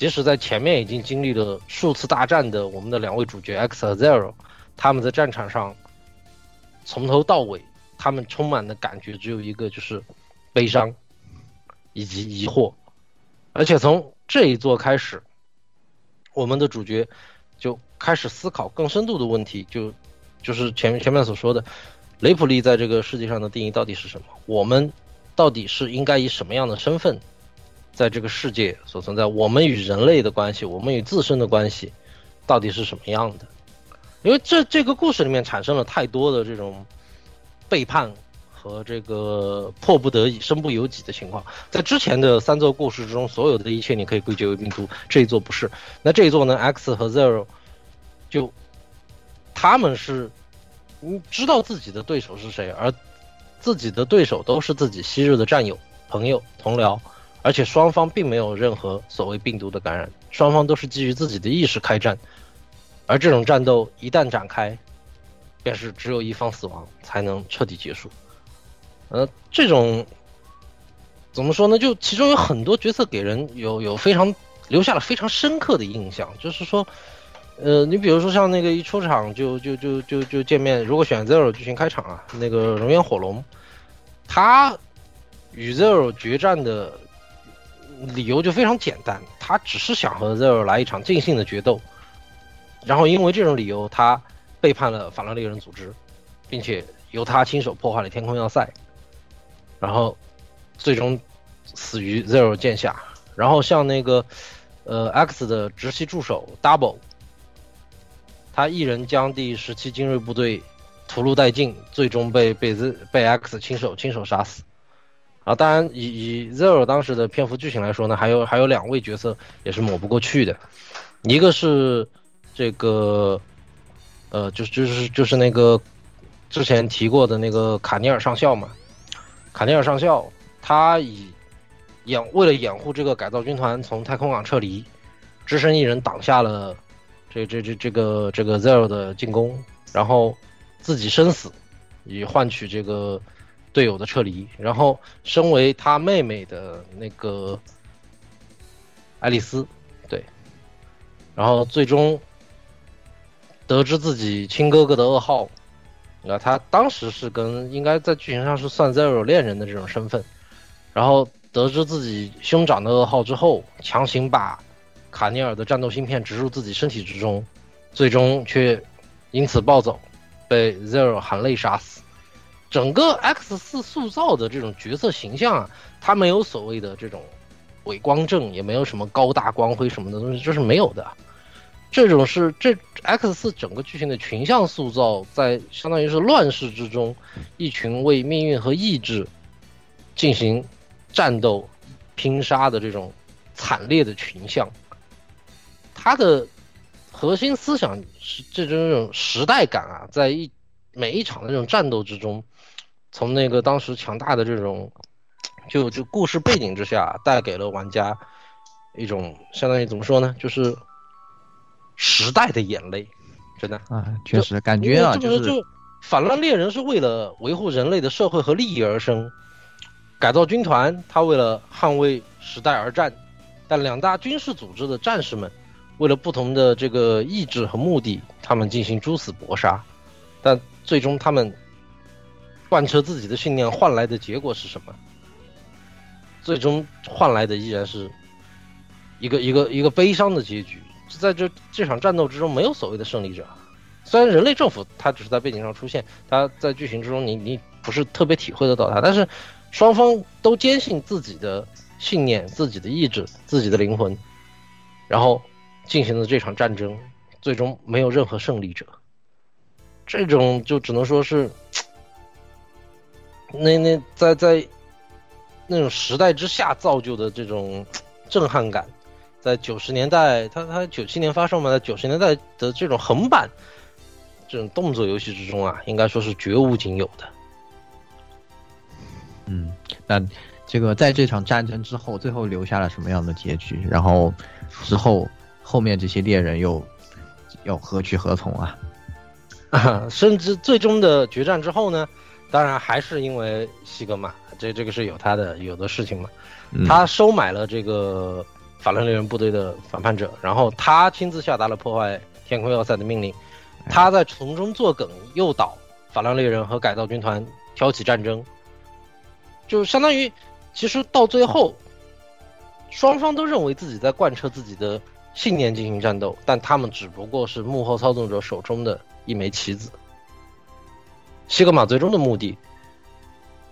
即使在前面已经经历了数次大战的我们的两位主角 X 和 Zero，他们在战场上从头到尾，他们充满的感觉只有一个，就是悲伤以及疑惑。而且从这一座开始，我们的主角就开始思考更深度的问题，就就是前前面所说的。雷普利在这个世界上的定义到底是什么？我们到底是应该以什么样的身份，在这个世界所存在？我们与人类的关系，我们与自身的关系，到底是什么样的？因为这这个故事里面产生了太多的这种背叛和这个迫不得已、身不由己的情况。在之前的三座故事之中，所有的一切你可以归结为病毒，这一座不是。那这一座呢？X 和 Zero 就他们是。你知道自己的对手是谁，而自己的对手都是自己昔日的战友、朋友、同僚，而且双方并没有任何所谓病毒的感染，双方都是基于自己的意识开战，而这种战斗一旦展开，便是只有一方死亡才能彻底结束。呃，这种怎么说呢？就其中有很多角色给人有有非常留下了非常深刻的印象，就是说。呃，你比如说像那个一出场就就就就就见面，如果选 Zero 剧情开场啊，那个熔岩火龙，他与 Zero 决战的理由就非常简单，他只是想和 Zero 来一场尽兴的决斗，然后因为这种理由，他背叛了法拉利人组织，并且由他亲手破坏了天空要塞，然后最终死于 Zero 剑下。然后像那个呃 X 的直系助手 Double。他一人将第十七精锐部队屠戮殆尽，最终被被 Z 被 X 亲手亲手杀死。啊，当然以以 Zero 当时的篇幅剧情来说呢，还有还有两位角色也是抹不过去的，一个是这个呃，就是就是就是那个之前提过的那个卡尼尔上校嘛，卡尼尔上校他以掩为了掩护这个改造军团从太空港撤离，只身一人挡下了。这这这这个这个 Zero 的进攻，然后自己生死，以换取这个队友的撤离。然后，身为他妹妹的那个爱丽丝，对，然后最终得知自己亲哥哥的噩耗，那他当时是跟应该在剧情上是算 Zero 恋人的这种身份，然后得知自己兄长的噩耗之后，强行把。卡尼尔的战斗芯片植入自己身体之中，最终却因此暴走，被 Zero 含泪杀死。整个 X 四塑造的这种角色形象啊，他没有所谓的这种伪光正，也没有什么高大光辉什么的东西，这是没有的。这种是这 X 四整个剧情的群像塑造，在相当于是乱世之中，一群为命运和意志进行战斗、拼杀的这种惨烈的群像。他的核心思想是这种这种时代感啊，在一每一场的这种战斗之中，从那个当时强大的这种就就故事背景之下，带给了玩家一种相当于怎么说呢，就是时代的眼泪，真的啊，确实感觉啊，就是反乱猎人是为了维护人类的社会和利益而生，改造军团他为了捍卫时代而战，但两大军事组织的战士们。为了不同的这个意志和目的，他们进行殊死搏杀，但最终他们贯彻自己的信念换来的结果是什么？最终换来的依然是一个一个一个悲伤的结局。在这这场战斗之中，没有所谓的胜利者。虽然人类政府它只是在背景上出现，它在剧情之中你你不是特别体会得到它，但是双方都坚信自己的信念、自己的意志、自己的灵魂，然后。进行的这场战争，最终没有任何胜利者。这种就只能说是，那那在在那种时代之下造就的这种震撼感，在九十年代，它它九七年发售嘛，在九十年代的这种横版这种动作游戏之中啊，应该说是绝无仅有的。嗯，那这个在这场战争之后，最后留下了什么样的结局？然后之后。后面这些猎人又要何去何从啊？啊，<laughs> 甚至最终的决战之后呢，当然还是因为西格玛，这这个是有他的有的事情嘛。嗯他收买了这个法兰猎人部队的反叛者，然后他亲自下达了破坏天空要塞的命令，他在从中作梗，诱导法兰猎人和改造军团挑起战争，就相当于其实到最后，双方都认为自己在贯彻自己的信念进行战斗，但他们只不过是幕后操纵者手中的一枚棋子。西格玛最终的目的，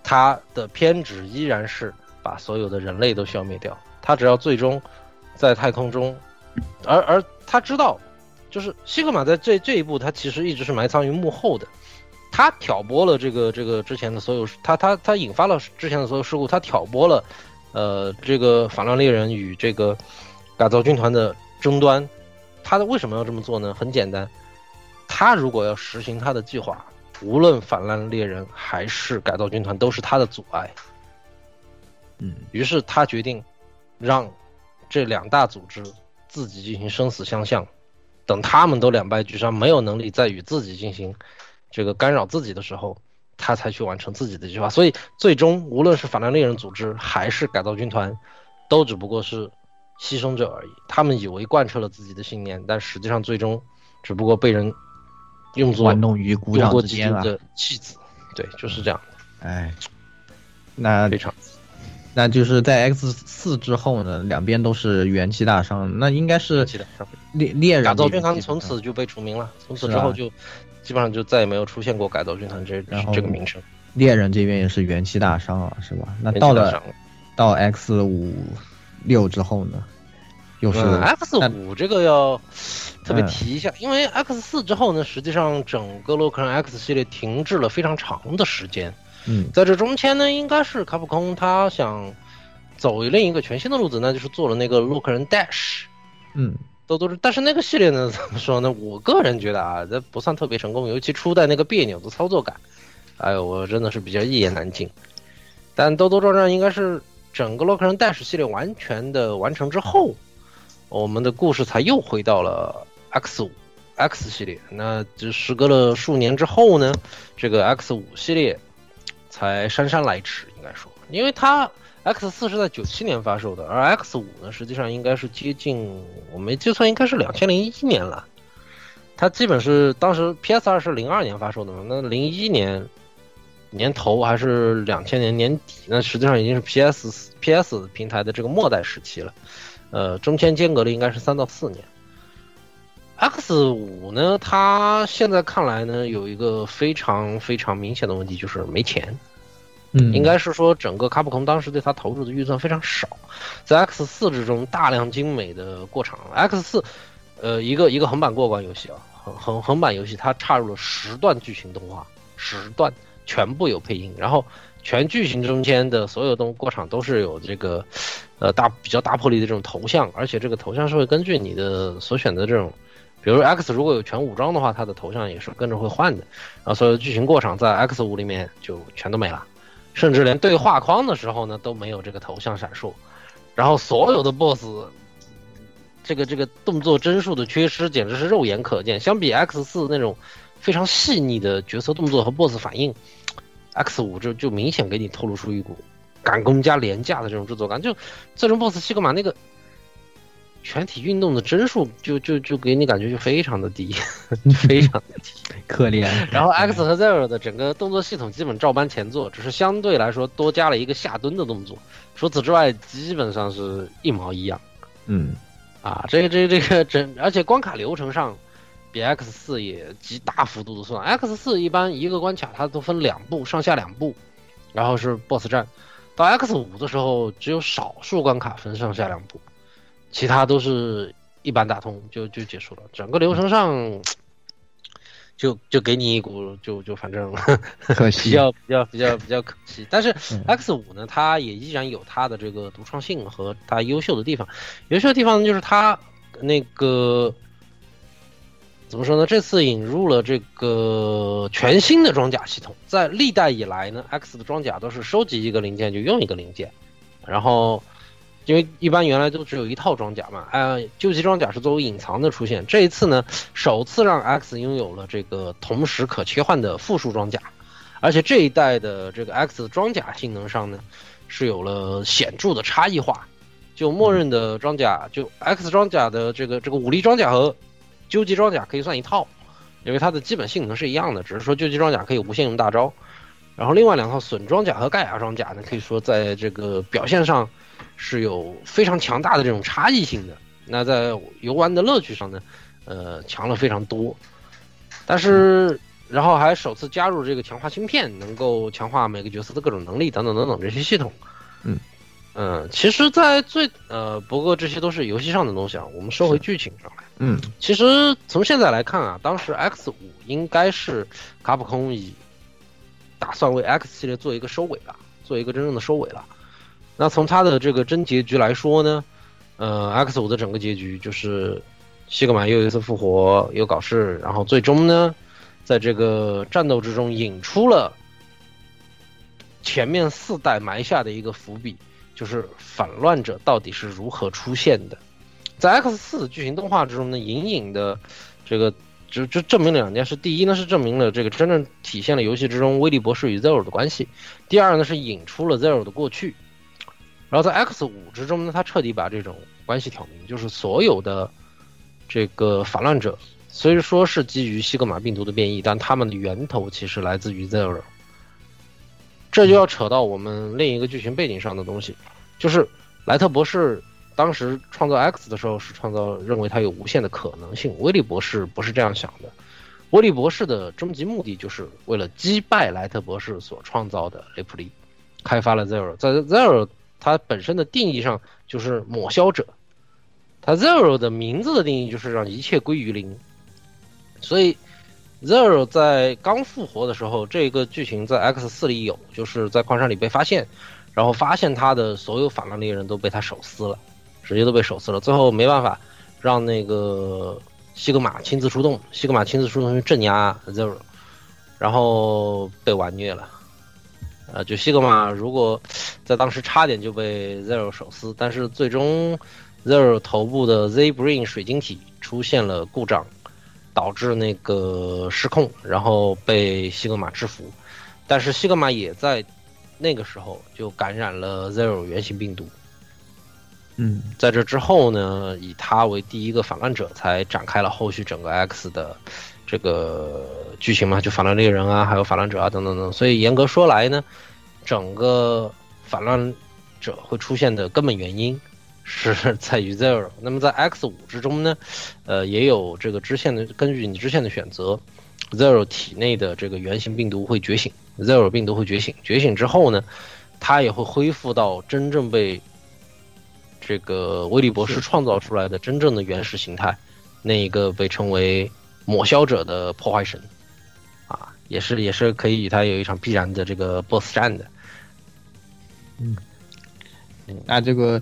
他的偏执依然是把所有的人类都消灭掉。他只要最终在太空中，而而他知道，就是西格玛在这这一步，他其实一直是埋藏于幕后的。他挑拨了这个这个之前的所有，他他他引发了之前的所有事故，他挑拨了，呃，这个反乱猎人与这个改造军团的争端。他的为什么要这么做呢？很简单，他如果要实行他的计划，无论反乱猎人还是改造军团，都是他的阻碍。嗯，于是他决定让这两大组织自己进行生死相向，等他们都两败俱伤，没有能力再与自己进行这个干扰自己的时候，他才去完成自己的计划。所以最终，无论是反乱猎人组织还是改造军团，都只不过是牺牲者而已。他们以为贯彻了自己的信念，但实际上最终只不过被人用作玩弄于股掌之间啊的弃子。对，就是这样。哎，那非常，那就是在 X 四之后呢，两边都是元气大伤，那应该是猎猎人改造军团从此就被除名了，从此之后就基本上就再也没有出现过改造军团这这个名称。猎人这边也是元气大伤啊，是吧？那到了到 X 五六之后呢，又是嗯 X 那五这个要特别嗯提一下，因为 X 四之后呢，实际上整个洛克人 X 系列停滞了非常长的时间。嗯在这中间呢，应该是卡普空他想走另一个全新的路子，那就是做了那个洛克人 Dash。嗯都都是，但是那个系列呢，<laughs> 怎么说呢？我个人觉得啊，这不算特别成功，尤其初代那个别扭的操作感，哎呦，我真的是比较一言难尽。但兜兜转转应该是整个洛克人 Dash 系列完全的完成之后，我们的故事才又回到了 X 五 X 系列。那就时隔了数年之后呢，这个 X 五系列才姗姗来迟，应该说，因为它 X 四是在九七年发售的，而 X 五呢，实际上应该是接近，我没记错，应该是两千零一年了。它基本是当时 PS 二是零二年发售的嘛，那零一年年头还是两千年年底，那实际上已经是 PS PS 平台的这个末代时期了。呃，中间间隔的应该是三到四年。X 五呢，它现在看来呢，有一个非常非常明显的问题，就是没钱。嗯，应该是说整个卡普空当时对它投入的预算非常少，在 X 四之中大量精美的过场。X 四，呃，一个一个横版过关游戏啊，横横横版游戏，它插入了十段剧情动画，十段全部有配音，然后全剧情中间的所有动过场都是有这个，呃大比较大魄力的这种头像，而且这个头像是会根据你的所选的这种。比如 X 如果有全武装的话，它的头像也是跟着会换的，然后所有的剧情过场在 X 五里面就全都没了。甚至连对话框的时候呢都没有这个头像闪烁，然后所有的 BOSS，这个这个动作帧数的缺失简直是肉眼可见。相比 X 四那种非常细腻的角色动作和 BOSS 反应，X 五就就明显给你透露出一股赶工加廉价的这种制作感。就最终 BOSS 西格玛那个全体运动的帧数，就就就给你感觉就非常的低，<laughs> 非常的低。可怜。然后 X 和 Zero 的整个动作系统基本照搬前作，只是相对来说多加了一个下蹲的动作。除此之外，基本上是一毛一样。嗯啊，这个这个这个整，而且关卡流程上比 X 四也极大幅度的缩短。X 四一般一个关卡它都分两步，上下两步，然后是 BOSS 战。到 X 五的时候，只有少数关卡分上下两步，其他都是一般打通就就结束了。整个流程上。就就给你一股就就反正可惜 <laughs> 比较比较比较比较可惜，但是嗯 X 五呢，它也依然有它的这个独创性和它优秀的地方。优秀的地方就是它那个怎么说呢？这次引入了这个全新的装甲系统，在历代以来呢，X 的装甲都是收集一个零件就用一个零件，然后因为一般原来都只有一套装甲嘛，呃，究极装甲是作为隐藏的出现，这一次呢，首次让 X 拥有了这个同时可切换的复数装甲，而且这一代的这个 X 装甲性能上呢，是有了显著的差异化，就默认的装甲，就 X 装甲的这个这个武力装甲和究极装甲可以算一套，因为它的基本性能是一样的，只是说究极装甲可以无限用大招，然后另外两套损装甲和盖亚装甲呢，可以说在这个表现上。是有非常强大的这种差异性的，那在游玩的乐趣上呢，呃，强了非常多。但是，然后还首次加入这个强化芯片，能够强化每个角色的各种能力等等等等这些系统。嗯嗯，其实，在最呃，不过这些都是游戏上的东西啊。我们说回剧情上来，嗯，其实从现在来看啊，当时 X 五应该是卡普空以打算为 X 系列做一个收尾了，做一个真正的收尾了。那从它的这个真结局来说呢，呃，X 五的整个结局就是西格玛又一次复活，又搞事，然后最终呢，在这个战斗之中引出了前面四代埋下的一个伏笔，就是反乱者到底是如何出现的。在 X 四剧情动画之中呢，隐隐的这个就就证明了两件事：第一呢是证明了这个真正体现了游戏之中威利博士与 Zero 的关系；第二呢是引出了 Zero 的过去。然后在 X 五之中呢，他彻底把这种关系挑明，就是所有的这个反乱者，虽说是基于西格玛病毒的变异，但他们的源头其实来自于 Zero。这就要扯到我们另一个剧情背景上的东西，就是莱特博士当时创造 X 的时候是创造认为它有无限的可能性，威利博士不是这样想的。威利博士的终极目的就是为了击败莱特博士所创造的雷普利，开发了 Zero，在 Zero。它本身的定义上就是抹消者，它 Zero 的名字的定义就是让一切归于零，所以 Zero 在刚复活的时候，这个剧情在 X 四里有，就是在矿山里被发现，然后发现他的所有反乱猎人都被他手撕了，直接都被手撕了，最后没办法让那个西格玛亲自出动，西格玛亲自出动去镇压 Zero，然后被完虐了。呃，就西格玛如果在当时差点就被 Zero 手撕，但是最终 Zero 头部的 Z Brain 水晶体出现了故障，导致那个失控，然后被西格玛制服。但是西格玛也在那个时候就感染了 Zero 原型病毒。嗯，在这之后呢，以他为第一个反乱者，才展开了后续整个 X 的这个剧情嘛，就反乱猎人啊，还有反乱者啊等等等。所以严格说来呢，整个反乱者会出现的根本原因是 <laughs> 在于 Zero。那么在 X 五之中呢，呃，也有这个支线的，根据你支线的选择，Zero 体内的这个原型病毒会觉醒，Zero 病毒会觉醒，觉醒之后呢，它也会恢复到真正被。这个威利博士创造出来的真正的原始形态，那一个被称为抹消者的破坏神，啊，也是也是可以与他有一场必然的这个 BOSS 战的。嗯，那这个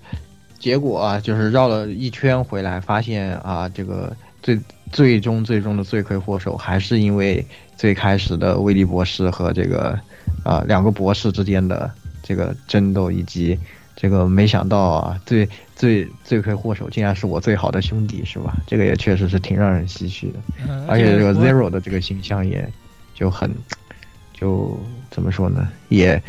结果啊，就是绕了一圈回来，发现啊，这个最最终最终的罪魁祸首，还是因为最开始的威利博士和这个啊两个博士之间的这个争斗以及。这个没想到啊，罪罪罪魁祸首竟然是我最好的兄弟，是吧？这个也确实是挺让人唏嘘的。而且这个 Zero 的这个形象也就很，就怎么说呢？也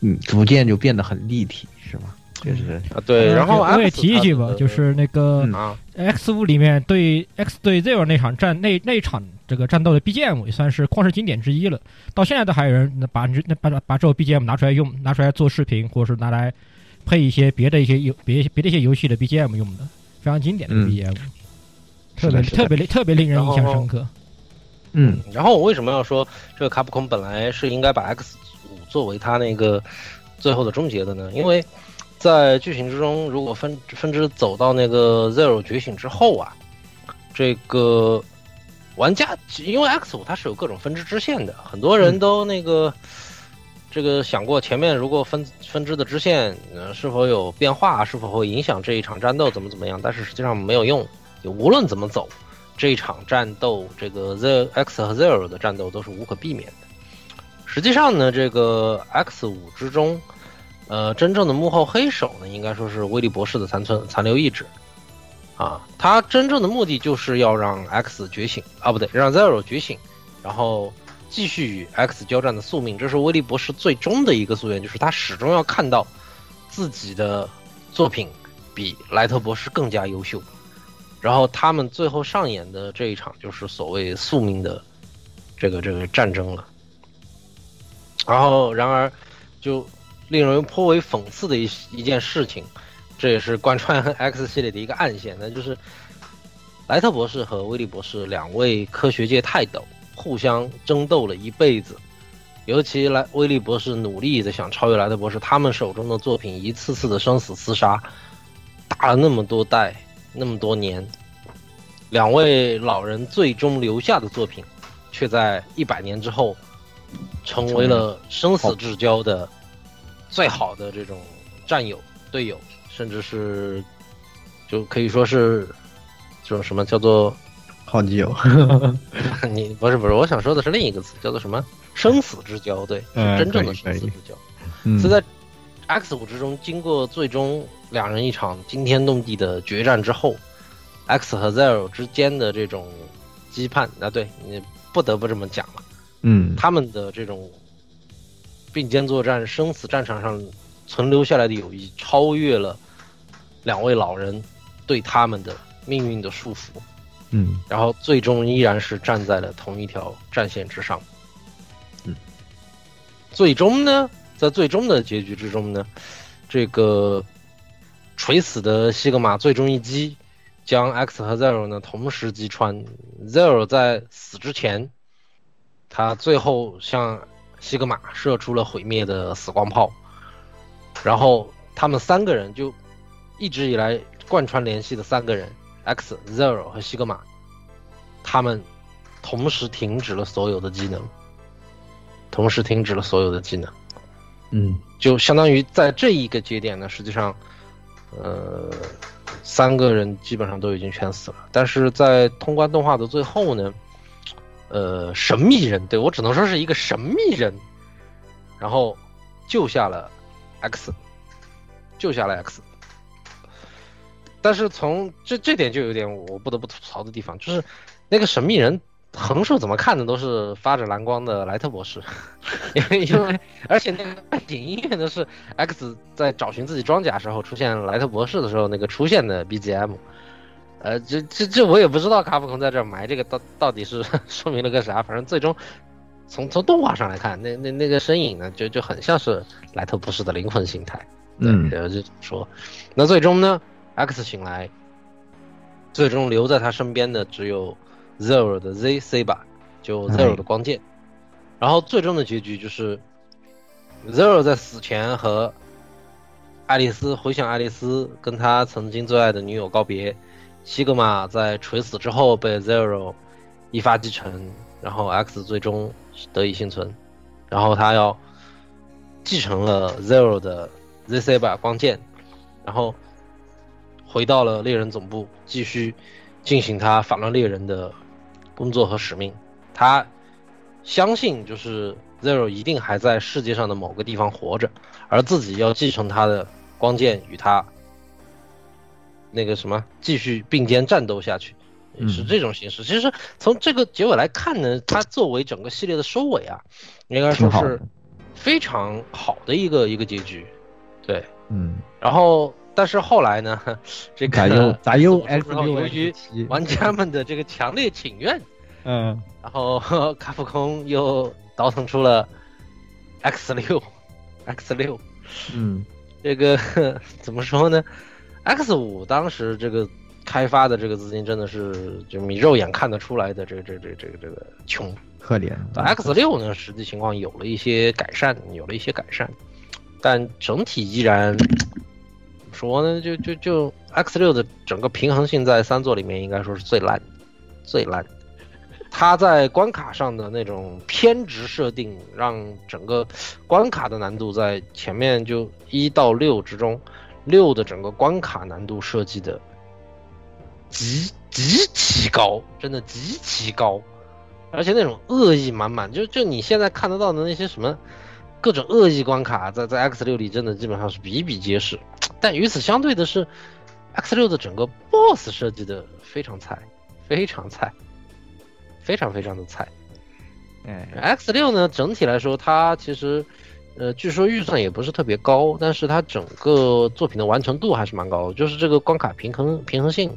嗯，逐渐就变得很立体，是吧？就是啊，对。然后我也提一句吧，就是那个 X 五里面对 X 对 Zero 那场战那那场这个战斗的 BGM 也算是旷世经典之一了。到现在都还有人把那把把这首 BGM 拿出来用，拿出来做视频，或者是拿来。配一些别的一些游别别的一些游戏的 BGM 用的，非常经典的 BGM，特别特别特别令人印象深刻。嗯，然后我为什么要说这个卡普空本来是应该把 X 五作为它那个最后的终结的呢？因为在剧情之中，如果分分支走到那个 Zero 觉醒之后啊，这个玩家因为 X 五它是有各种分支支线的，很多人都那个。这个想过前面如果分分支的支线，呃，是否有变化，是否会影响这一场战斗，怎么怎么样？但是实际上没有用，就无论怎么走，这一场战斗，这个 Z X 和 Zero 的战斗都是无可避免的。实际上呢，这个 X 五之中，呃，真正的幕后黑手呢，应该说是威利博士的残存残留意志。啊，他真正的目的就是要让 X 觉醒啊，不对，让 Zero 觉醒，然后继续与 X 交战的宿命。这是威利博士最终的一个夙愿，就是他始终要看到自己的作品比莱特博士更加优秀。然后他们最后上演的这一场就是所谓宿命的这个这个战争了。然后，然而就令人颇为讽刺的一一件事情。这也是贯穿 <laughs> X 系列的一个暗线，那就是莱特博士和威利博士两位科学界泰斗互相争斗了一辈子，尤其莱威利博士努力的想超越莱德博士，他们手中的作品一次次的生死厮杀，打了那么多代，那么多年，两位老人最终留下的作品，却在一百年之后，成为了生死之交的最好的这种战友队友。甚至是，就可以说是这种什么叫做好基友？<laughs> 你不是不是，我想说的是另一个词，叫做什么生死之交？对，是真正的生死之交。是在 X 五之中，经过最终两人一场惊天动地的决战之后，X 和 Zero 之间的这种羁绊，啊，对你不得不这么讲了。嗯，他们的这种并肩作战、生死战场上存留下来的友谊，超越了。两位老人对他们的命运的束缚，嗯，然后最终依然是站在了同一条战线之上，嗯，最终呢，在最终的结局之中呢，这个垂死的西格玛最终一击将 X 和 Zero 呢同时击穿，Zero 在死之前，他最后向西格玛射出了毁灭的死光炮，然后他们三个人就。一直以来贯穿联系的三个人，X、Zero 和西格玛，他们同时停止了所有的技能，同时停止了所有的技能。嗯，就相当于在这一个节点呢，实际上，呃，三个人基本上都已经全死了。但是在通关动画的最后呢，呃，神秘人对我只能说是一个神秘人，然后救下了 X，救下了 X。但是从这这点就有点我不得不吐槽的地方，就是那个神秘人横竖怎么看的都是发着蓝光的莱特博士，因为因为而且那个背景音乐呢是 X 在找寻自己装甲时候出现莱特博士的时候那个出现的 BGM，呃，这这这我也不知道卡普空在这埋这个到到底是说明了个啥，反正最终从从动画上来看，那那那个身影呢就就很像是莱特博士的灵魂形态，嗯，就说，那最终呢？X 醒来，最终留在他身边的只有 Zero 的 Z C 吧，就 Zero 的光剑。然后最终的结局就是 Zero 在死前和爱丽丝回想爱丽丝跟他曾经最爱的女友告别。西格玛在垂死之后被 Zero 一发击沉，然后 X 最终得以幸存。然后他要继承了 Zero 的 Z C 吧光剑，然后。回到了猎人总部，继续进行他反乱猎人的工作和使命。他相信，就是 Zero 一定还在世界上的某个地方活着，而自己要继承他的光剑，与他那个什么继续并肩战斗下去，是这种形式。其实从这个结尾来看呢，它作为整个系列的收尾啊，应该说是非常好的一个一个结局。对，嗯，然后。但是后来呢，<laughs> 这个咋又 <laughs> 咋又 X 六？由于玩家们的这个强烈请愿，<laughs> 嗯，然后卡普空又倒腾出了 X 六，X 六，嗯，这个怎么说呢？X 五当时这个开发的这个资金真的是就你肉眼看得出来的，这个这这这个这个穷可怜。X 六呢，实际情况有了一些改善，有了一些改善，但整体依然。说呢，就就就 X 六的整个平衡性在三座里面应该说是最烂，最烂。它在关卡上的那种偏执设定，让整个关卡的难度在前面就一到六之中，六的整个关卡难度设计的极极其高，真的极其高，而且那种恶意满满，就就你现在看得到的那些什么。各种恶意关卡在在 X 六里真的基本上是比比皆是，但与此相对的是，X 六的整个 BOSS 设计的非常菜，非常菜，非常非常的菜。嗯，X 六呢，整体来说它其实。呃，据说预算也不是特别高，但是它整个作品的完成度还是蛮高的，就是这个关卡平衡平衡性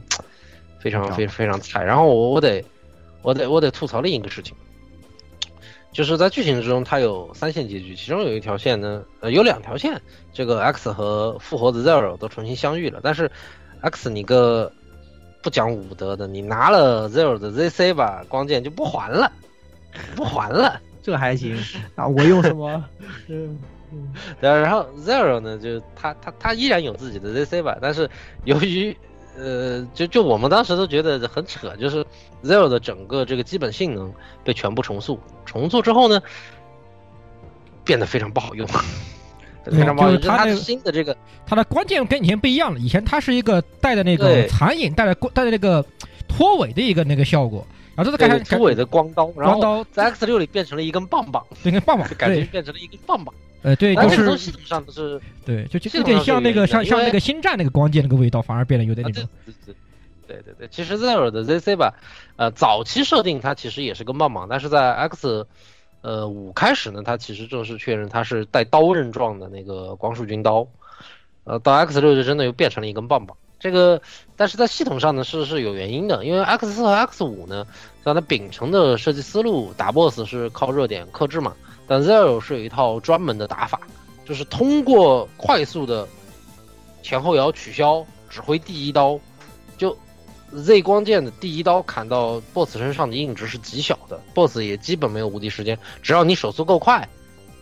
非常非非常菜。然后我我得我得我得吐槽另一个事情，就是在剧情之中它有三线结局，其中有一条线呢，呃有两条线，这个 X 和复活的 Zero 都重新相遇了，但是 X 你个不讲武德的，你拿了 Zero 的 ZC 吧光剑就不还了，不还了。<laughs> 这还行啊！我用什么？<laughs> 嗯，对啊，然后 Zero 呢，就他他他依然有自己的 ZC 吧，但是由于呃，就就我们当时都觉得很扯，就是 Zero 的整个这个基本性能被全部重塑，重塑之后呢，变得非常不好用，非常不好用。它的新的这个，它的关键跟以前不一样了，以前它是一个带的那个残影，带着带着那个拖尾的一个那个效果。然后这个改成拖尾的光刀，光刀在 X 六里变成了一根棒棒，一根棒棒，感觉变成了一根棒棒。呃，对，就是系统上的是，对，就就有点像那个像像那个星战那个光剑那个味道，反而变得有点那种。对对对，其实 Zero 的 ZC 吧，呃，早期设定它其实也是根棒棒，但是在 X 呃五开始呢，它其实正式确认它是带刀刃状的那个光束军刀，呃，到 X 六就真的又变成了一根棒棒。这个，但是在系统上呢是是有原因的，因为 X 四和 X 五呢，让它秉承的设计思路，打 BOSS 是靠热点克制嘛，但 Zero 是有一套专门的打法，就是通过快速的前后摇取消指挥第一刀，就 Z 光剑的第一刀砍到 BOSS 身上的硬值是极小的，BOSS 也基本没有无敌时间，只要你手速够快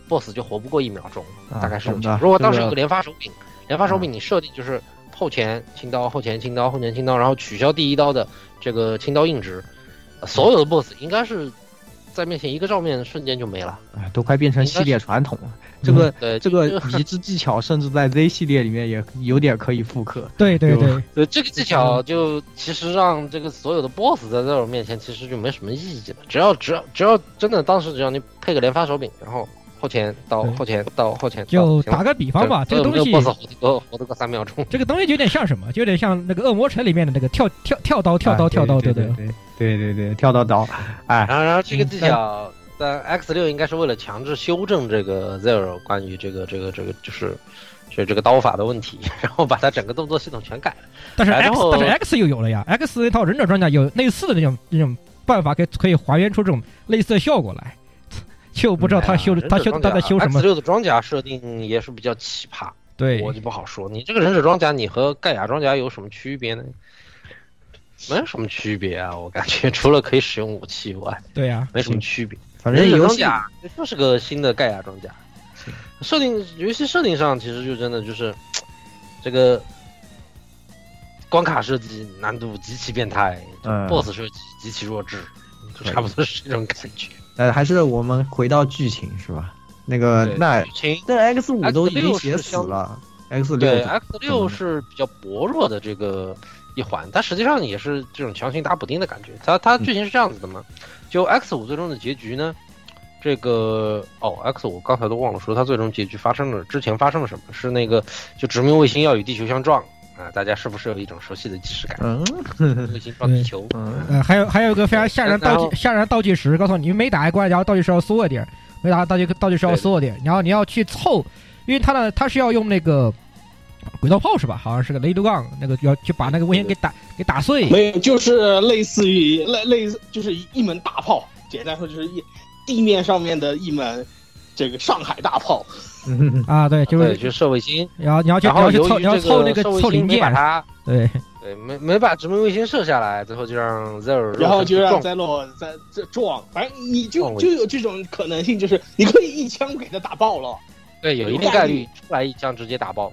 ，BOSS 就活不过一秒钟，大概是这种。如果当时有个连发手柄，连发手柄你设定就是。后前轻刀，后前轻刀，后前轻刀，然后取消第一刀的这个轻刀硬直，所有的 BOSS 应该是在面前一个照面瞬间就没了，哎，都快变成系列传统了。这个这个移植技巧，甚至在 Z 系列里面也有点可以复刻。对 <laughs> 对对，对这个技巧就其实让这个所有的 BOSS 在这种面前其实就没什么意义了。只要只要只要真的当时只要你配个连发手柄，然后。后前到后前到后前，就打个比方吧，这个东西活活得个三秒钟。这个东西就有点像什么？就有点像那个恶魔城里面的那个跳跳跳刀跳刀跳刀，对对对对对对跳刀刀。哎，然后然后这个技巧在 X 六应该是为了强制修正这个 Zero 关于这个这个这个就是就这个刀法的问题，<laughs> 然后把它整个动作系统全改了。但是 X 但是 X 又有了呀，X 那套忍者装甲有类似的那种那种办法，可以可以还原出这种类似的效果来。<laughs> 就不知道他修他修他在修什么。X 六的装甲设定也是比较奇葩，对我就不好说。你这个忍者装甲，你和盖亚装甲有什么区别呢？没有什么区别啊，我感觉 <laughs> 除了可以使用武器以外，对呀，没什么区别。反正装甲就是个新的盖亚装甲，设定游戏设定上其实就真的就是 <tsk> 这个关卡设计难度极其变态，BOSS 设计极其弱智，就差不多是这种感觉。呃，还是我们回到剧情是吧？那个那那 X 五都已经写死了，X 六对 X 六是比较薄弱的这个一环，它实际上也是这种强行打补丁的感觉。它它剧情是这样子的嘛？就 X 五最终的结局呢？这个哦，X 五刚才都忘了说，它最终结局发生了之前发生了什么？是那个就殖民卫星要与地球相撞。啊，大家是不是有一种熟悉的既视感？嗯，卫星撞地球。呃，还有还有一个非常吓人倒计吓人倒计时，告诉你没打一关，然后倒计时要缩一点，没打倒计倒计时要缩一点，然后你要去凑，因为它的它是要用那个轨道炮是吧？好像是个雷德杠，那个要就把那个卫星给打给打碎。没有，就是类似于类类似，就是一门大炮，简单说就是一地面上面的一门这个上海大炮。<laughs> 啊，对，就是去射卫星，然后你要去，然后去凑，你要凑那个凑零件，对。对，没没把殖民卫星射下来，最后就让 Zero，然后就让 Zero 在这撞，反正你就就有这种可能性，就是你可以一枪给他打爆了，对，有一定概率出来一枪直接打爆，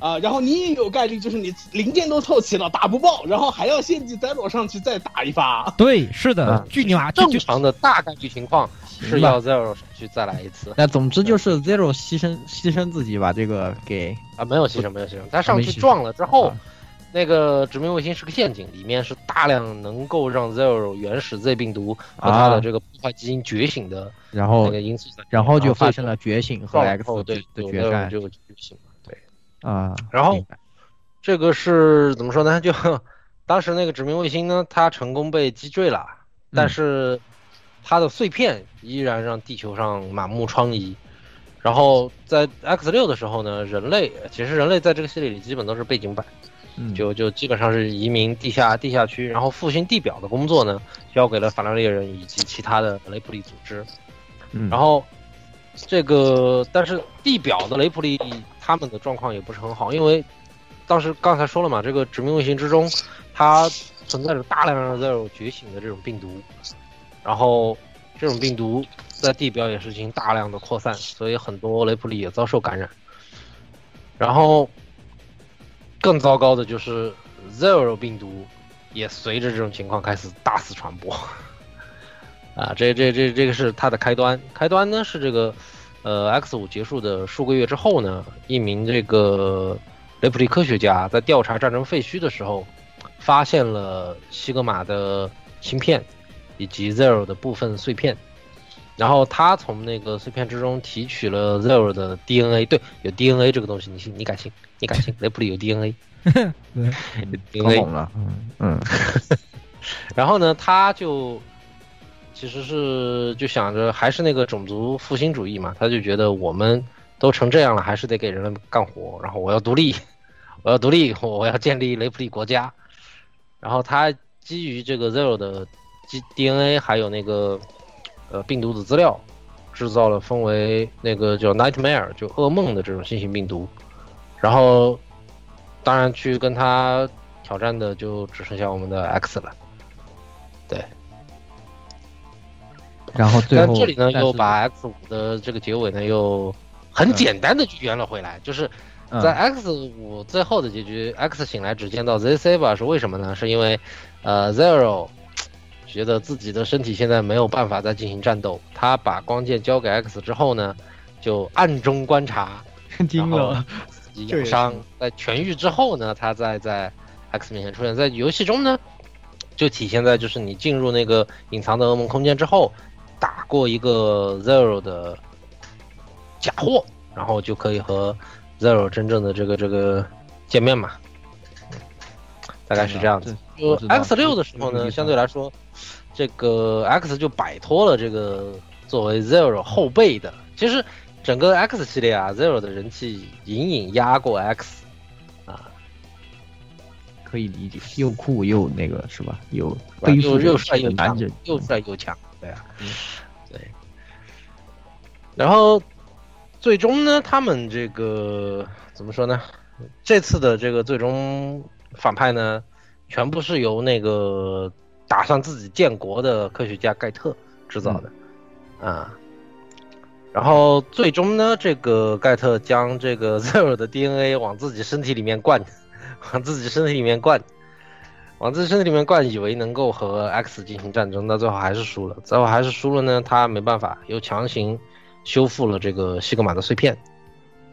啊，然后你也有概率就是你零件都凑齐了打不爆，然后还要献祭 Zero 上去再打一发，对，是的，巨牛啊，正常的大概率情况。是要 Zero 去再来一次，那总之就是 Zero 牺牲牺牲自己把这个给啊没有牺牲没有牺牲，他上去撞了之后，那个殖民卫星是个陷阱，里面是大量能够让 Zero 原始 Z 病毒和它的这个破坏基因觉醒的然后那个因素在，然后就发生了觉醒和 X 对决战就觉醒了，对。啊。然后这个是怎么说呢？<laughs> 就当时那个殖民卫星呢，它成功被击坠了，但是它的碎片依然让地球上满目疮痍。然后在 X 六的时候呢，人类其实人类在这个系列里基本都是背景板，嗯就就基本上是移民地下地下区，然后复兴地表的工作呢，交给了法拉猎人以及其他的雷普利组织。嗯然后这个，但是地表的雷普利他们的状况也不是很好，因为当时刚才说了嘛，这个殖民卫星之中，它存在着大量让 Zero 觉醒的这种病毒，然后这种病毒在地表也是进行大量的扩散，所以很多雷普利也遭受感染。然后更糟糕的就是 Zero 病毒也随着这种情况开始大肆传播。啊，这这这这个是它的开端。开端呢是这个，呃，X 五结束的数个月之后呢，一名这个雷普利科学家在调查战争废墟的时候，发现了西格玛的芯片以及 Zero 的部分碎片。然后他从那个碎片之中提取了 Zero 的 DNA，对，有 DNA 这个东西，你信你敢信？你敢信？雷普利有 DNA？<laughs> 对，因为可猛了，嗯嗯，<laughs> 然后呢，他就其实是就想着还是那个种族复兴主义嘛，他就觉得我们都成这样了，还是得给人类干活，然后我要独立，我要独立，我要建立雷普利国家。然后他基于这个 Zero 的 G DNA 还有那个呃病毒的资料，制造了分为那个叫 Nightmare 就噩梦的这种新型病毒，然后当然去跟他挑战的就只剩下我们的 X 了。然后最后但这里呢又把 X 五的这个结尾呢又很简单的就圆了回来，就是嗯在 X 五最后的结局，X 醒来只见到 Z Saber 是为什么呢？是因为呃 Zero 觉得自己的身体现在没有办法再进行战斗，他把光剑交给 X 之后呢，就暗中观察，<laughs> 惊了，自己养伤，在痊愈之后呢，他再在 X 面前出现。在游戏中呢，就体现在就是你进入那个隐藏的噩梦空间之后，打过一个 Zero 的假货，然后就可以和 Zero 真正的这个这个见面嘛。嗯大概是这样子。就 X 六的时候呢，相对来说，这个 X 就摆脱了这个作为 Zero 后辈的。其实整个 X 系列啊，Zero 的人气隐隐压过 X 啊，可以理解，又酷又那个是吧？又又又帅又强男人，，又帅又强，对啊，对。然后最终呢，他们这个怎么说呢？这次的这个最终反派呢，全部是由那个打算自己建国的科学家盖特制造的，啊。然后最终呢，这个盖特将这个 <laughs> Zero 的 DNA 往自己身体里面灌，往自己身体里面灌，往自己身体里面灌，以为能够和 X 进行战争，到最后还是输了。最后还是输了呢，他没办法，又强行修复了这个西格玛的碎片，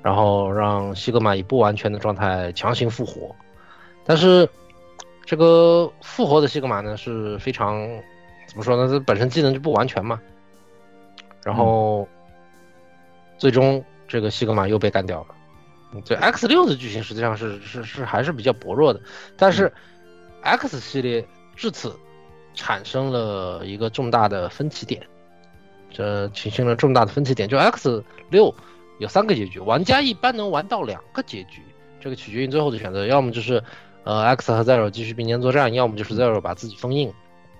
然后让西格玛以不完全的状态强行复活。但是这个复活的西格玛呢是非常怎么说呢？它本身技能就不完全嘛。然后最终这个西格玛又被干掉了。嗯对 X 六的剧情实际上是是是还是比较薄弱的，但是 X 系列至此产生了一个重大的分歧点，这产生了重大的分歧点。就 X 六有三个结局，玩家一般能玩到两个结局，这个取决于最后的选择，要么就是呃 X 和 Zero 继续并肩作战，要么就是 Zero 把自己封印。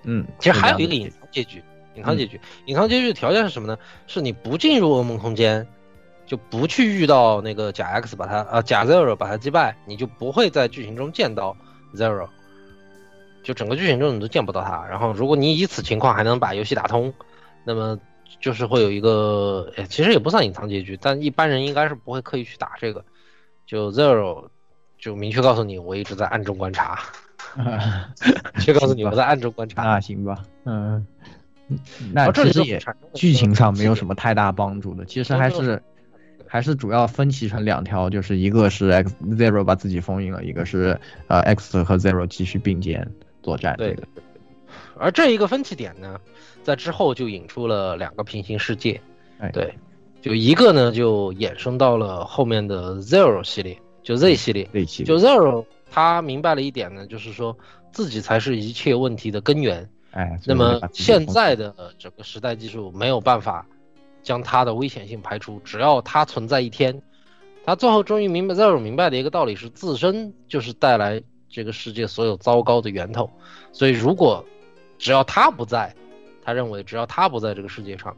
嗯，其实还有一个隐藏结局，隐藏结局，隐藏结局的条件是什么呢？是你不进入噩梦空间，就不去遇到那个假 X 把他呃假 Zero 把他击败，你就不会在剧情中见到 Zero，就整个剧情中你都见不到他。然后如果你以此情况还能把游戏打通，那么就是会有一个，诶其实也不算隐藏结局，但一般人应该是不会刻意去打这个。就 Zero 就明确告诉你，我一直在暗中观察，<laughs> 明确告诉你我在暗中观察。那行吧，嗯，那其实也剧情上没有什么太大帮助的，其实还是还是主要分歧成两条，就是一个是 X Zero 把自己封印了，一个是呃 X 和 Zero 继续并肩作战。对的。而这一个分歧点呢，在之后就引出了两个平行世界。哎，对，就一个呢就衍生到了后面的 Zero 系列，就 Z 系列。Z 系列就 Zero 他明白了一点呢，就是说自己才是一切问题的根源。哎，那么现在的整个时代技术没有办法将它的危险性排除，只要它存在一天，他最后终于明白 Zero 明白的一个道理是，自身就是带来这个世界所有糟糕的源头。所以如果只要他不在，他认为只要他不在这个世界上，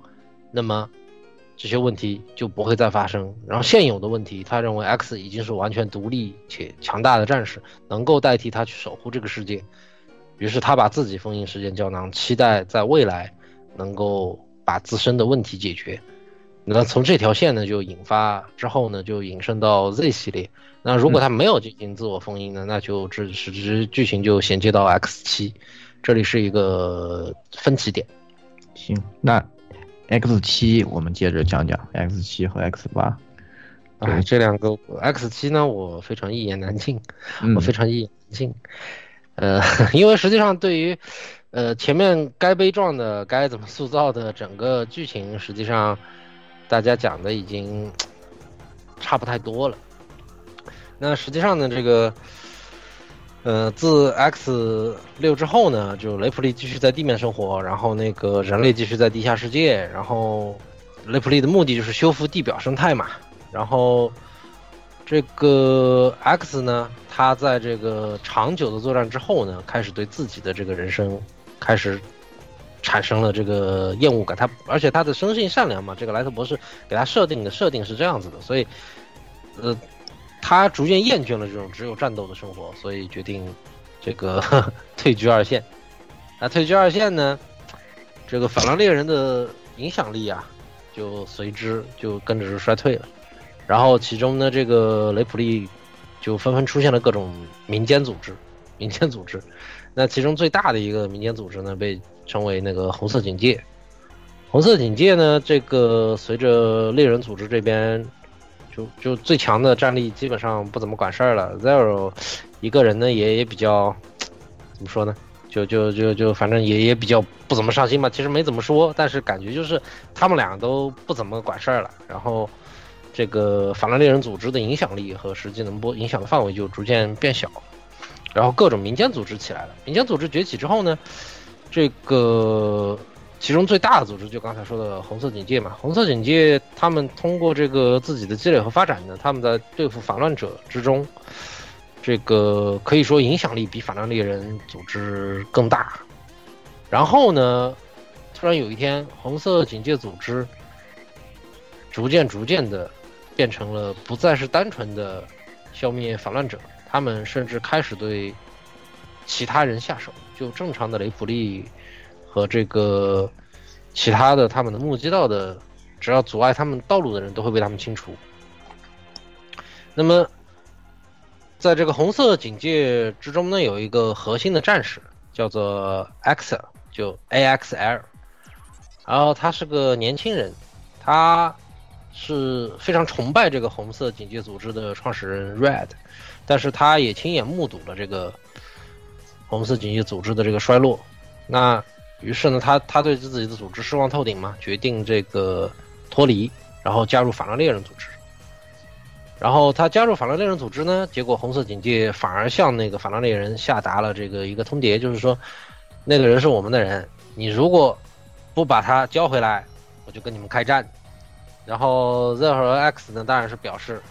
那么这些问题就不会再发生。然后现有的问题，他认为 X 已经是完全独立且强大的战士，能够代替他去守护这个世界。于是他把自己封印时间胶囊，期待在未来能够把自身的问题解决。那从这条线呢，就引发之后呢，就引申到 Z 系列。那如果他没有进行自我封印呢，那就这是这剧情就衔接到 X 七，这里是一个分歧点。行，那 X 七我们接着讲讲 X 七和 X 八。啊，这两个 X 七呢，我非常一言难尽，嗯我非常一言难尽。呃，<laughs> 因为实际上对于呃前面该悲壮的、该怎么塑造的整个剧情，实际上大家讲的已经差不太多了。那实际上呢，这个呃自 X 六之后呢，就雷普利继续在地面生活，然后那个人类继续在地下世界，然后雷普利的目的就是修复地表生态嘛，然后。这个 X 呢，他在这个长久的作战之后呢，开始对自己的这个人生开始产生了这个厌恶感。他而且他的生性善良嘛，这个莱特博士给他设定的设定是这样子的，所以呃，他逐渐厌倦了这种只有战斗的生活，所以决定这个 <laughs> 退居二线。那退居二线呢，这个反狼猎人的影响力啊，就随之就跟着衰退了。然后其中呢，这个雷普利就纷纷出现了各种民间组织，民间组织。那其中最大的一个民间组织呢，被称为那个红色警戒。红色警戒呢，这个随着猎人组织这边就就最强的战力基本上不怎么管事儿了，Zero 一个人呢也也比较怎么说呢？就就就就反正也也比较不怎么上心吧。其实没怎么说，但是感觉就是他们俩都不怎么管事儿了。然后。这个反狼猎人组织的影响力和实际能波影响的范围就逐渐变小，然后各种民间组织起来了。民间组织崛起之后呢，这个其中最大的组织就刚才说的红色警戒嘛。红色警戒他们通过这个自己的积累和发展呢，他们在对付反乱者之中，这个可以说影响力比反狼猎人组织更大。然后呢，突然有一天，红色警戒组织逐渐逐渐的。变成了不再是单纯的消灭反乱者，他们甚至开始对其他人下手，就正常的雷普利和这个其他的他们的目击到的，只要阻碍他们道路的人都会被他们清除。那么，在这个红色警戒之中呢，有一个核心的战士叫做 Ax，就 AXL，然后他是个年轻人，他。是非常崇拜这个红色警戒组织的创始人 Red，但是他也亲眼目睹了这个红色警戒组织的这个衰落。那于是呢，他他对自己的组织失望透顶嘛，决定这个脱离，然后加入法拉猎人组织。然后他加入法拉猎人组织呢，结果红色警戒反而向那个法拉猎人下达了这个一个通牒，就是说那个人是我们的人，你如果不把他交回来，我就跟你们开战。然后 Z 和 X 呢，当然是表示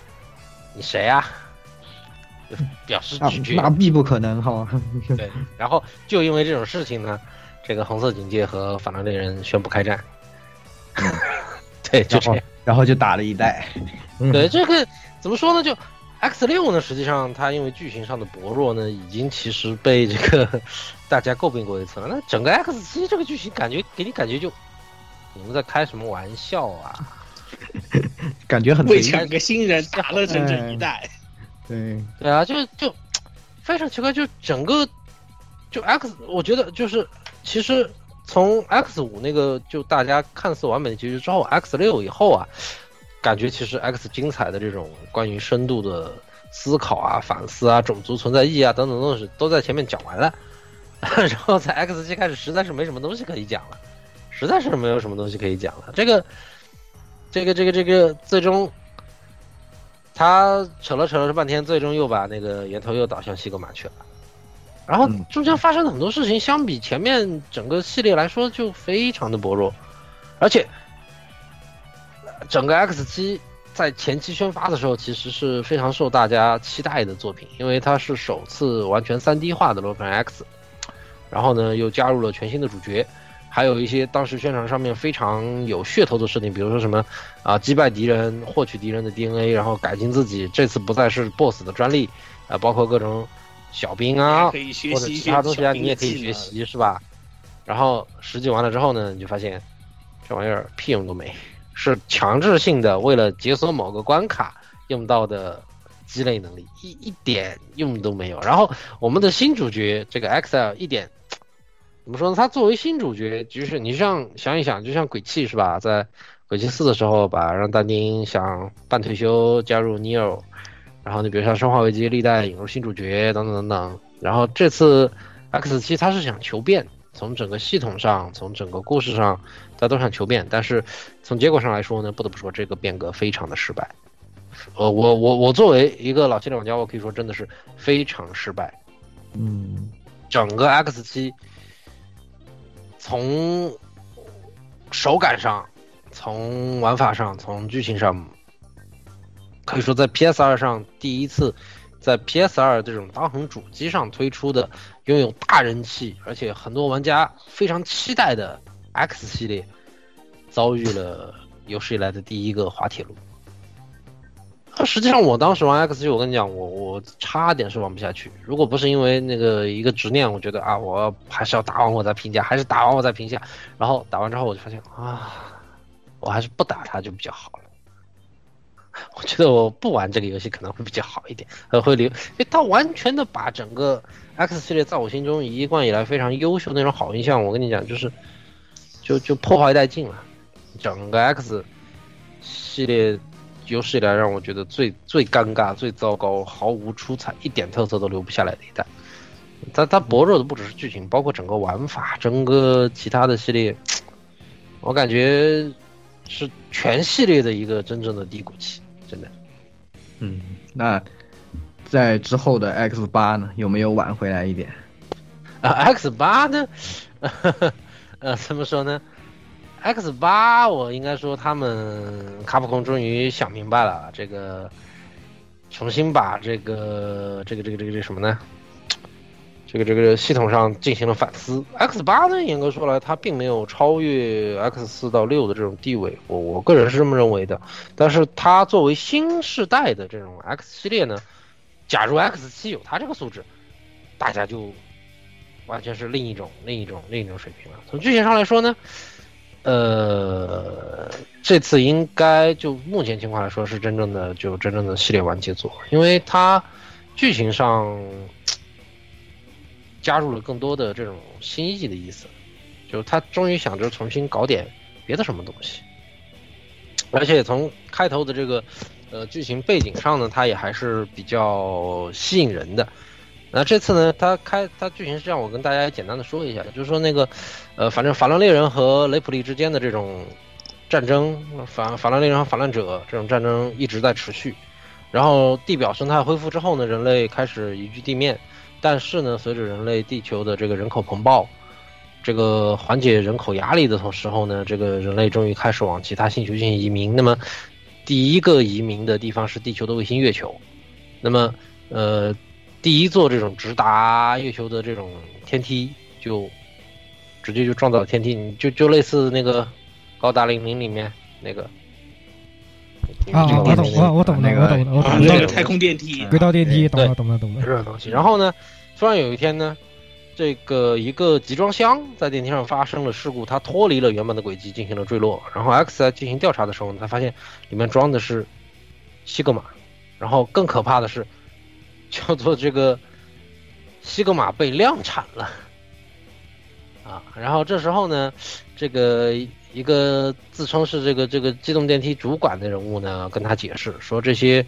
你谁呀、啊？表示拒绝。那必不可能哈。<laughs> 对，然后就因为这种事情呢，这个红色警戒和反狼猎人宣布开战。<laughs> 对，就这样，然后就打了一代。对，这个怎么说呢？就 X 六呢，实际上它因为剧情上的薄弱呢，已经其实被这个 <laughs> 大家诟病过一次了。那整个 X 七这个剧情，感觉给你感觉就你们在开什么玩笑啊？<laughs> 感觉很为抢个新人打了整整一代，对。对啊，就就非常奇怪，就整个就 X，我觉得就是其实从 X 五那个就大家看似完美的结局之后，X 六以后啊，感觉其实 X 精彩的这种关于深度的思考啊、反思啊、种族存在意义啊等等东西都在前面讲完了，<laughs> 然后在 X 七开始实在是没什么东西可以讲了，实在是没有什么东西可以讲了。这个，这个，这个，这个，最终他扯了扯了半天，最终又把那个源头又导向西格玛去了。然后中间发生的很多事情，相比前面整个系列来说就非常的薄弱，而且整个 X 七在前期宣发的时候，其实是非常受大家期待的作品，因为它是首次完全 3D 化的罗盘 X，然后呢又加入了全新的主角，还有一些当时宣传上面非常有噱头的设定，比如说什么啊击败敌人，获取敌人的 DNA，然后改进自己，这次不再是 BOSS 的专利，啊，包括各种。小兵啊，或者其他东西啊，你也可以学习，是吧？然后实际完了之后呢，你就发现这玩意儿屁用都没，是强制性的为了解锁某个关卡用到的积累能力，一一点用都没有。然后我们的新主角这个 XL 一点怎么说呢？他作为新主角，就是你像想一想，就像鬼泣是吧？在鬼泣四的时候，吧让但丁想半退休加入 Neo。然后你比如像《生化危机》历代引入新主角等等等等，然后这次 X 七他是想求变，从整个系统上，从整个故事上，他都想求变，但是从结果上来说呢，不得不说这个变革非常的失败。呃，我我我作为一个老系列玩家，我可以说真的是非常失败。嗯，整个 X 七从手感上，从玩法上，从剧情上。可以说，在 PS 二上第一次，在 PS 二这种当红主机上推出的，拥有大人气，而且很多玩家非常期待的 X 系列，遭遇了有史以来的第一个滑铁卢。啊，实际上我当时玩 X 七，我跟你讲，我我差点是玩不下去。如果不是因为那个一个执念，我觉得啊，我还是要打完我再评价，还是打完我再评价。然后打完之后，我就发现啊，我还是不打它就比较好了。我觉得我不玩这个游戏可能会比较好一点，呃，会留，因为它完全的把整个 X 系列在我心中一贯以来非常优秀那种好印象，我跟你讲，就是就就破坏殆尽了。整个 X 系列有史以来让我觉得最最尴尬、最糟糕、毫无出彩、一点特色都留不下来的一代。它它薄弱的不只是剧情，包括整个玩法，整个其他的系列，<tsk> 我感觉是全系列的一个真正的低谷期。真的，嗯，那在之后的 X 八呢，有没有挽回来一点？啊，X 八呢？<laughs> 呃，怎么说呢？X 八，我应该说他们卡普空终于想明白了，这个重新把这个这个这个这个这什么呢？这个这个系统上进行了反思，X 八呢，严格说来，它并没有超越 X 四到六的这种地位，我我个人是这么认为的。但是它作为新世代的这种 X 系列呢，假如 X 七有它这个素质，大家就完全是另一种另一种另一种水平了。从剧情上来说呢，呃，这次应该就目前情况来说是真正的就真正的系列完结作，因为它剧情上。加入了更多的这种新意的意思，就他终于想着重新搞点别的什么东西，而且从开头的这个呃剧情背景上呢，它也还是比较吸引人的。那这次呢，它开它剧情是这样，我跟大家简单的说一下，就是说那个呃，反正法兰猎人和雷普利之间的这种战争，法法兰猎人和法乱者这种战争一直在持续，然后地表生态恢复之后呢，人类开始移居地面。但是呢，随着人类地球的这个人口膨爆，这个缓解人口压力的同时候呢，这个人类终于开始往其他星球进行移民。那么，第一个移民的地方是地球的卫星月球。那么，呃，第一座这种直达月球的这种天梯，就直接就撞到了天梯，你就就类似那个高达零零里面那个。啊，我懂，我我懂那个，我懂，我懂那个太空电梯，轨道电梯，懂了，懂了，懂了，这种东西。然后呢，突然有一天呢，这个一个集装箱在电梯上发生了事故，它脱离了原本的轨迹进行了坠落。然后 X 在进行调查的时候，他发现里面装的是西格玛。然后更可怕的是，<laughs> 叫做这个西格玛被量产了。啊。然后这时候呢，这个一个自称是这个这个机动电梯主管的人物呢，跟他解释说，这些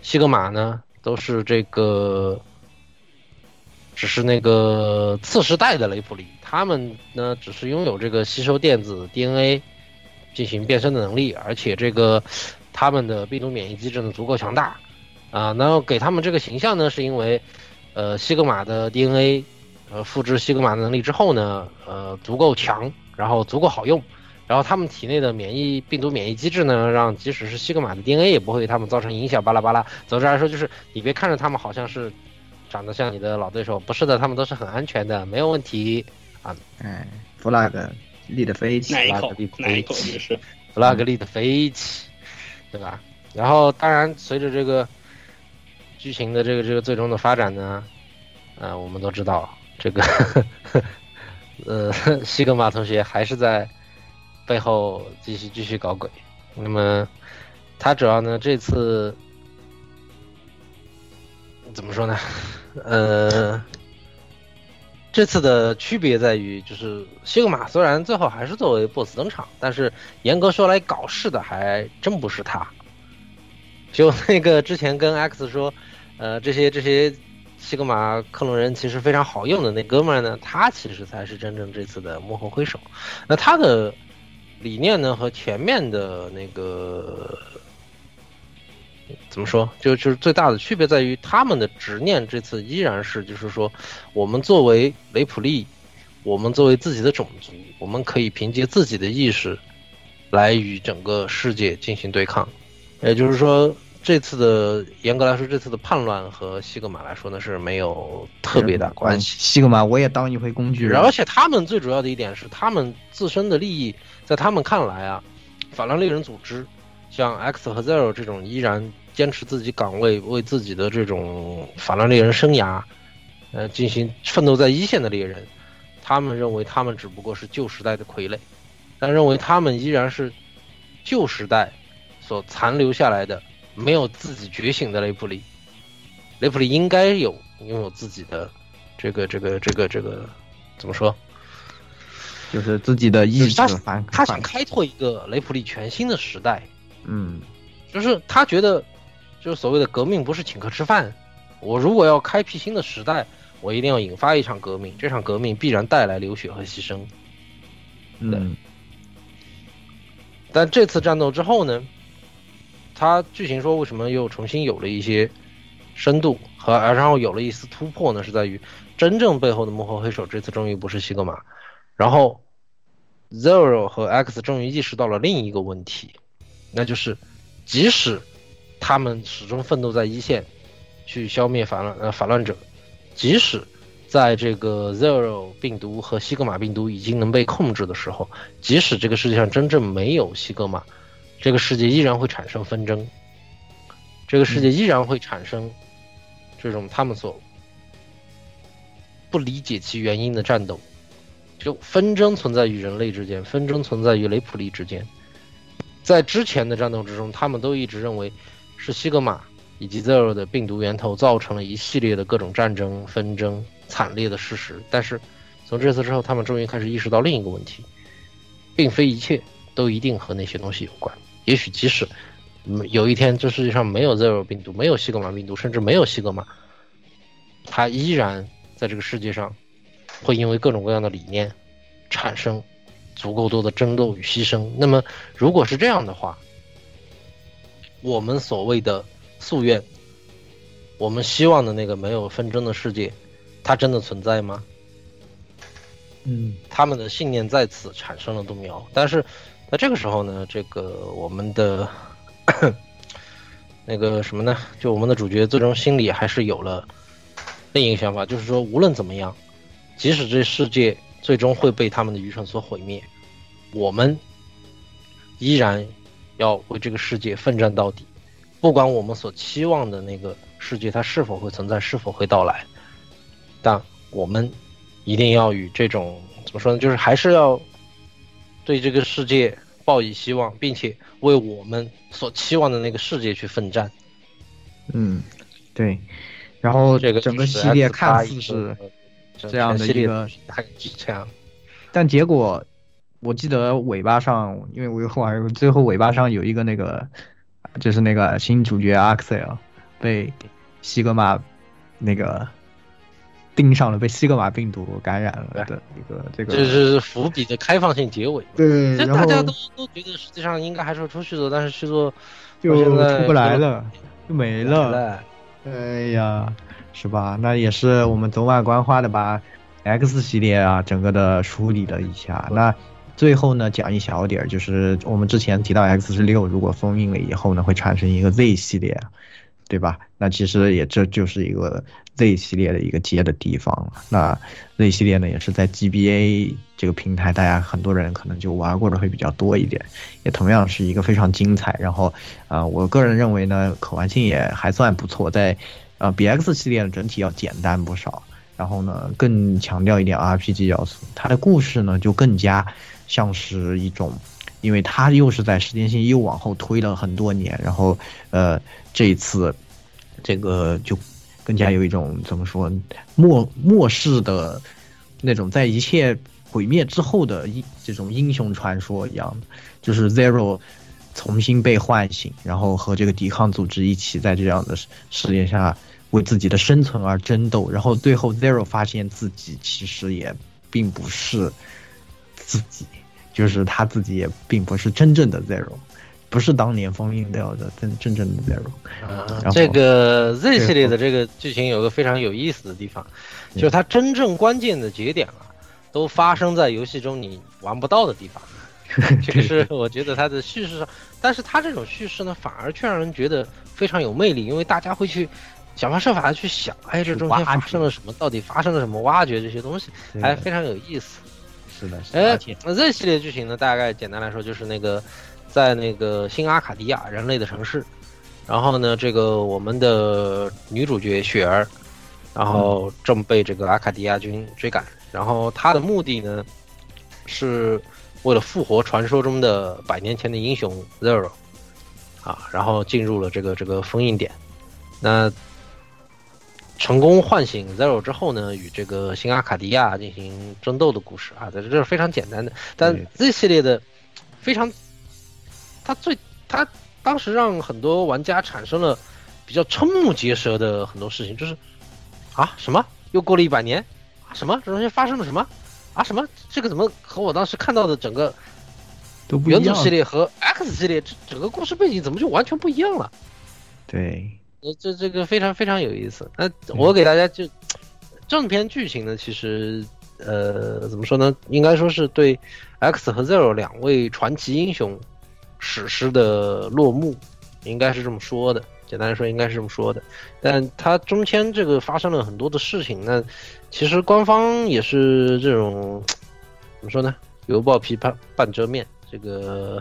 西格玛呢都是这个只是那个次时代的雷普利，他们呢只是拥有这个吸收电子 DNA 进行变身的能力，而且这个他们的病毒免疫机制呢足够强大啊。然后给他们这个形象呢，是因为呃西格玛的 DNA 呃复制西格玛的能力之后呢，呃足够强，然后足够好用。然后他们体内的免疫病毒免疫机制呢，让即使是西格玛的 DNA 也不会对他们造成影响。巴拉巴拉。总之来说，就是你别看着他们好像是长得像你的老对手，不是的，他们都是很安全的，没有问题啊。哎，flag 立得飞起，哪一口 flag 立得哪一口飞起就是，flag 立得飞起，对吧？然后当然随着这个剧情的这个这个最终的发展呢，呃，我们都知道这个呃西格玛同学还是在背后继续继续搞鬼。那么他主要呢这次怎么说呢？呃，这次的区别在于，就是西格玛虽然最后还是作为 BOSS 登场，但是严格说来搞事的还真不是他。就那个之前跟 X 说，呃，这些这些西格玛克隆人其实非常好用的那哥们儿呢，他其实才是真正这次的幕后黑手。那他的理念呢和前面的那个怎么说，就就是最大的区别在于他们的执念这次依然是就是说，我们作为雷普利，我们作为自己的种族，我们可以凭借自己的意识来与整个世界进行对抗。也就是说，这次的严格来说，这次的叛乱和西格玛来说呢是没有特别大关系。西格玛我也当一回工具人，而且他们最主要的一点是，他们自身的利益，在他们看来啊，法乱猎人组织，像 X 和 Zero 这种依然坚持自己岗位、为自己的这种法乱猎人生涯，呃，进行奋斗在一线的猎人，他们认为他们只不过是旧时代的傀儡，但认为他们依然是旧时代所残留下来的没有自己觉醒的雷普利。雷普利应该有拥有自己的这个这个这个这个怎么说？就是自己的意识他他想开拓一个雷普利全新的时代，嗯，就是他觉得，就是所谓的革命不是请客吃饭，我如果要开辟新的时代，我一定要引发一场革命，这场革命必然带来流血和牺牲。嗯，但这次战斗之后呢，他剧情说为什么又重新有了一些深度和，然后有了一丝突破呢？是在于真正背后的幕后黑手这次终于不是西格玛，然后 Zero 和 X 终于意识到了另一个问题，那就是即使他们始终奋斗在一线，去消灭反乱呃反乱者，即使在这个 Zero 病毒和西格玛病毒已经能被控制的时候，即使这个世界上真正没有西格玛，这个世界依然会产生纷争，这个世界依然会产生这种他们所不理解其原因的战斗。就纷争存在于人类之间，纷争存在于雷普利之间。在之前的战斗之中，他们都一直认为是西格玛以及 Zero 的病毒源头造成了一系列的各种战争、纷争、惨烈的事实。但是从这次之后，他们终于开始意识到另一个问题，并非一切都一定和那些东西有关。也许即使嗯有一天这世界上没有 Zero 病毒，没有西格玛病毒，甚至没有西格玛，它依然在这个世界上会因为各种各样的理念产生足够多的争斗与牺牲。那么，如果是这样的话，我们所谓的夙愿，我们希望的那个没有纷争的世界，它真的存在吗？嗯，他们的信念在此产生了动摇。但是在这个时候呢，这个我们的那个什么呢？就我们的主角最终心里还是有了另一个想法，就是说，无论怎么样，即使这世界最终会被他们的愚蠢所毁灭，我们依然要为这个世界奋战到底。不管我们所期望的那个世界它是否会存在，是否会到来，但我们一定要与这种怎么说呢？就是还是要对这个世界抱以希望，并且为我们所期望的那个世界去奋战。嗯，对。然后这个整个系列看似是这这样的一个大概是这样。但结果我记得尾巴上，因为我后来最后尾巴上有一个那个，就是那个新主角阿克塞尔被西格玛那个盯上了，被西格玛病毒感染了的一个这个，这是伏笔的开放性结尾。对，然后大家都都觉得实际上应该还是会出去的，但是去做就出不来了，就没了。了。哎呀，是吧？那也是我们走马观花的把 X 系列啊整个的梳理了一下。那最后呢，讲一小点儿，就是我们之前提到 X 十六如果封印了以后呢，会产生一个 Z 系列，对吧？那其实也这就是一个 Z 系列的一个接的地方。那 Z 系列呢，也是在 GBA 这个平台，大家很多人可能就玩过的会比较多一点，也同样是一个非常精彩。然后，啊，我个人认为呢，可玩性也还算不错，在呃比 X 系列整体要简单不少。然后呢，更强调一点 RPG 要素，它的故事呢就更加像是一种，因为它又是在时间线又往后推了很多年，然后呃这一次这个就更加有一种怎么说末末世的那种在一切毁灭之后的英这种英雄传说一样，就是 Zero 重新被唤醒，然后和这个抵抗组织一起在这样的世世界下为自己的生存而争斗，然后最后 Zero 发现自己其实也并不是自己，就是他自己也并不是真正的 Zero，不是当年封印掉的真真正的内容。啊。这个 Z 系列的这个剧情有个非常有意思的地方，就是它真正关键的节点啊，都发生在游戏中你玩不到的地方。这个是我觉得它的叙事上，但是它这种叙事呢，反而却让人觉得非常有魅力，因为大家会去想方设法的去想，哎，这中间发生了什么，到底发生了什么，挖掘这些东西，对还非常有意思。是的，是的，那 Z 系列剧情呢，大概简单来说就是那个，在那个新阿卡迪亚人类的城市，然后呢，这个我们的女主角雪儿，然后正被这个阿卡迪亚军追赶，然后她的目的呢，是为了复活传说中的百年前的英雄 Zero，啊，然后进入了这个这个封印点，那成功唤醒 Zero 之后呢，与这个新阿卡迪亚进行争斗的故事。啊，这这是非常简单的。但 Z 系列的非常，它最它当时让很多玩家产生了比较瞠目结舌的很多事情，就是啊什么？又过了一百年？啊什么？这中间发生了什么？啊什么？这个怎么和我当时看到的整个原著系列和 X 系列这整个故事背景怎么就完全不一样了？对，呃，这这个非常非常有意思。那我给大家就正片剧情呢，其实呃怎么说呢？应该说是对 X 和 Zero 两位传奇英雄史诗的落幕，应该是这么说的。简单来说，应该是这么说的。但它中间这个发生了很多的事情，那其实官方也是这种怎么说呢？犹抱琵琶半遮面，这个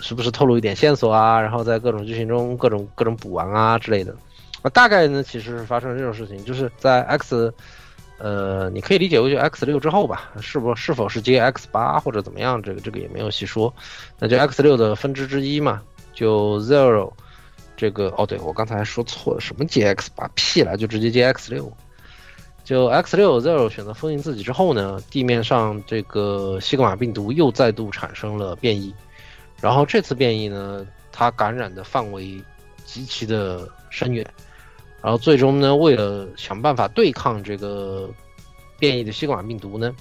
时不时透露一点线索啊，然后在各种剧情中各种各种补完啊之类的。啊，大概呢其实是发生了这种事情，就是在 X，呃，你可以理解为就 X 六之后吧，是不是否是接 X 八或者怎么样？这个这个也没有细说。那就 X 六的分支之一嘛，就 Zero 这个哦，对我刚才说错了，什么接 X 八屁了，就直接接 X 六。就 X 六 Zero 选择封印自己之后呢，地面上这个西格玛病毒又再度产生了变异，然后这次变异呢，它感染的范围极其的深远，然后最终呢，为了想办法对抗这个变异的西格玛病毒呢，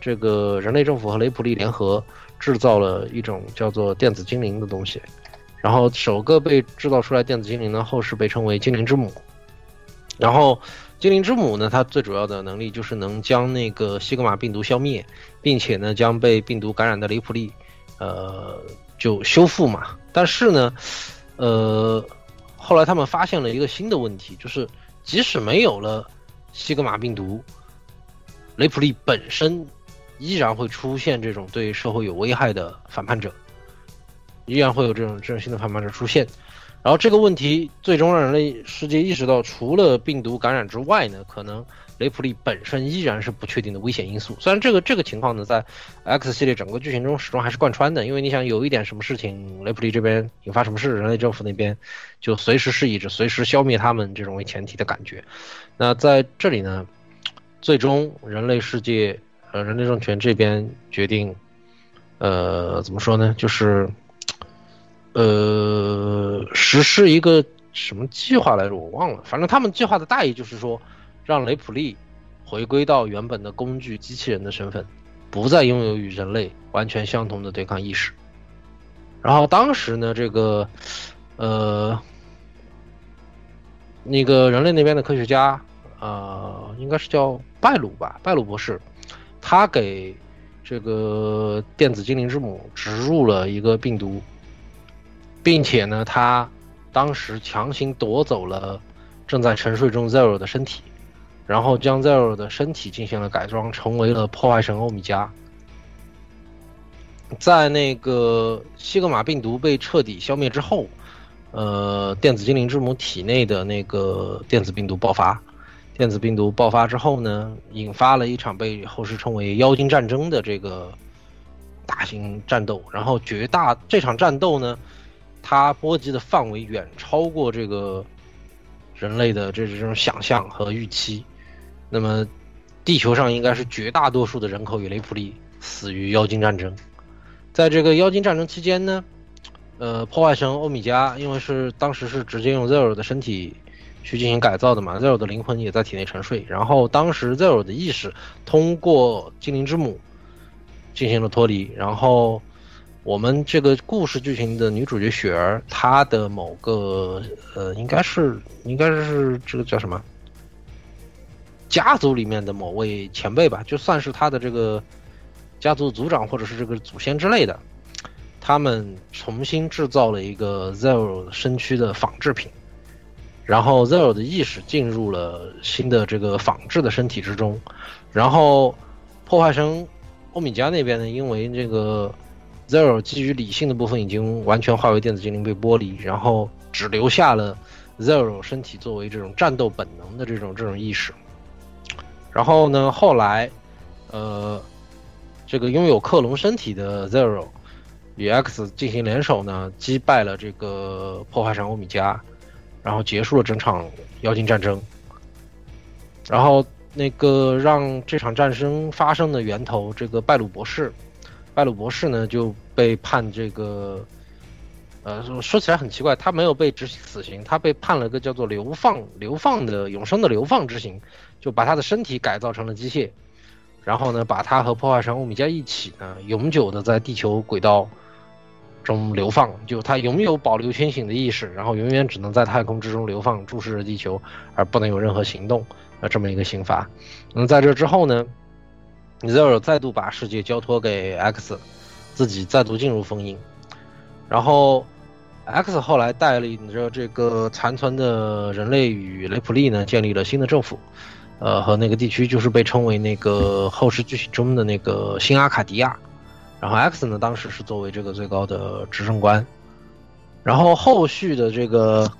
这个人类政府和雷普利联合制造了一种叫做电子精灵的东西，然后首个被制造出来电子精灵呢，后世被称为精灵之母，然后。精灵之母呢，它最主要的能力就是能将那个西格玛病毒消灭，并且呢将被病毒感染的雷普利，呃，就修复嘛。但是呢，呃，后来他们发现了一个新的问题，就是即使没有了西格玛病毒，雷普利本身依然会出现这种对社会有危害的反叛者，依然会有这种这种新的反叛者出现。然后这个问题最终让人类世界意识到，除了病毒感染之外呢，可能雷普利本身依然是不确定的危险因素。虽然这个这个情况呢，在 X 系列整个剧情中始终还是贯穿的，因为你想有一点什么事情，雷普利这边引发什么事，人类政府那边就随时是以着随时消灭他们这种为前提的感觉。那在这里呢，最终人类世界呃，人类政权这边决定，呃，怎么说呢？就是，呃，实施一个什么计划来着？我忘了。反正他们计划的大意就是说，让雷普利回归到原本的工具机器人的身份，不再拥有与人类完全相同的对抗意识。然后当时呢，这个，呃，那个人类那边的科学家，呃，应该是叫拜鲁吧，拜鲁博士，他给这个电子精灵之母植入了一个病毒，并且呢，他当时强行夺走了正在沉睡中 Zero 的身体，然后将 Zero 的身体进行了改装，成为了破坏神欧米伽。在那个西格玛病毒被彻底消灭之后，呃，电子精灵之母体内的那个电子病毒爆发。电子病毒爆发之后呢，引发了一场被后世称为“妖精战争”的这个大型战斗。然后绝大这场战斗呢，它波及的范围远超过这个人类的这这种想象和预期。那么，地球上应该是绝大多数的人口与雷普利死于妖精战争。在这个妖精战争期间呢，呃，破坏神欧米伽因为是当时是直接用 Zero 的身体去进行改造的嘛，Zero 的灵魂也在体内沉睡，然后当时 Zero 的意识通过精灵之母进行了脱离，然后我们这个故事剧情的女主角雪儿，她的某个呃，应该是应该是这个叫什么家族里面的某位前辈吧，就算是他的这个。家族族长或者是这个祖先之类的，他们重新制造了一个 Zero 身躯的仿制品，然后 Zero 的意识进入了新的这个仿制的身体之中，然后破坏神欧米伽那边呢，因为这个 Zero 基于理性的部分已经完全化为电子精灵被剥离，然后只留下了 Zero 身体作为这种战斗本能的这种这种意识，然后呢，后来呃。这个拥有克隆身体的 Zero 与 X 进行联手呢，击败了这个破坏神欧米伽，然后结束了整场妖精战争。然后那个让这场战争发生的源头，这个拜鲁博士，拜鲁博士呢就被判这个，呃，说起来很奇怪，他没有被执行死刑，他被判了个叫做流放流放的永生的流放之刑，就把他的身体改造成了机械。然后呢，把他和破坏神欧米伽一起呢，永久的在地球轨道中流放，就他拥有保留清醒的意识，然后永远只能在太空之中流放，注视着地球，而不能有任何行动，呃，这么一个刑罚。那么在这之后呢，Zero 再度把世界交托给 X，自己再度进入封印，然后 X 后来带领着这个残存的人类与雷普利呢，建立了新的政府。呃，和那个地区就是被称为那个后世剧情中的那个新阿卡迪亚，然后 X 呢，当时是作为这个最高的执政官，然后后续的这个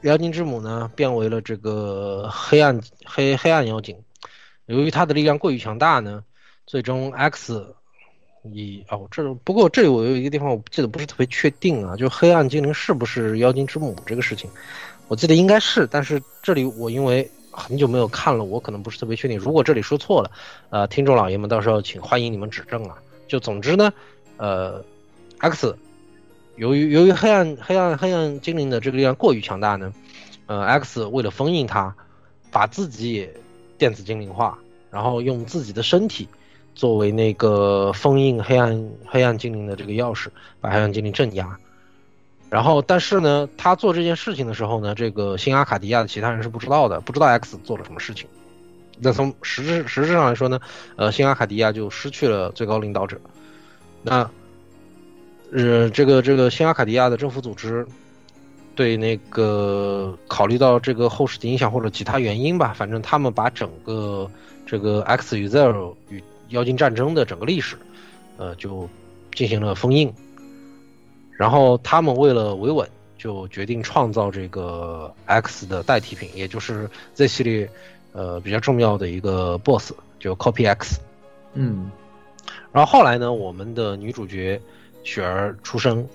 妖精之母呢，变为了这个黑暗黑黑暗妖精，由于他的力量过于强大呢，最终 X 以哦这不过这里我有一个地方我记得不是特别确定啊，就黑暗精灵是不是妖精之母这个事情，我记得应该是，但是这里我因为。很久没有看了，我可能不是特别确定。如果这里说错了，呃，听众老爷们到时候请欢迎你们指正啊。就总之呢，呃，X 由于由于黑暗黑暗黑暗精灵的这个力量过于强大呢，呃，X 为了封印它，把自己也电子精灵化，然后用自己的身体作为那个封印黑暗黑暗精灵的这个钥匙，把黑暗精灵镇压。然后，但是呢，他做这件事情的时候呢，这个新阿卡迪亚的其他人是不知道的，不知道 X 做了什么事情。那从实质实质上来说呢，呃，新阿卡迪亚就失去了最高领导者。那，呃，这个这个新阿卡迪亚的政府组织，对那个考虑到这个后世的影响或者其他原因吧，反正他们把整个这个 X 与 Zero 与妖精战争的整个历史，呃，就进行了封印。然后他们为了维稳，就决定创造这个 X 的代替品，也就是 Z 系列，呃，比较重要的一个 BOSS，就 Copy X。嗯，然后后来呢，我们的女主角雪儿出生，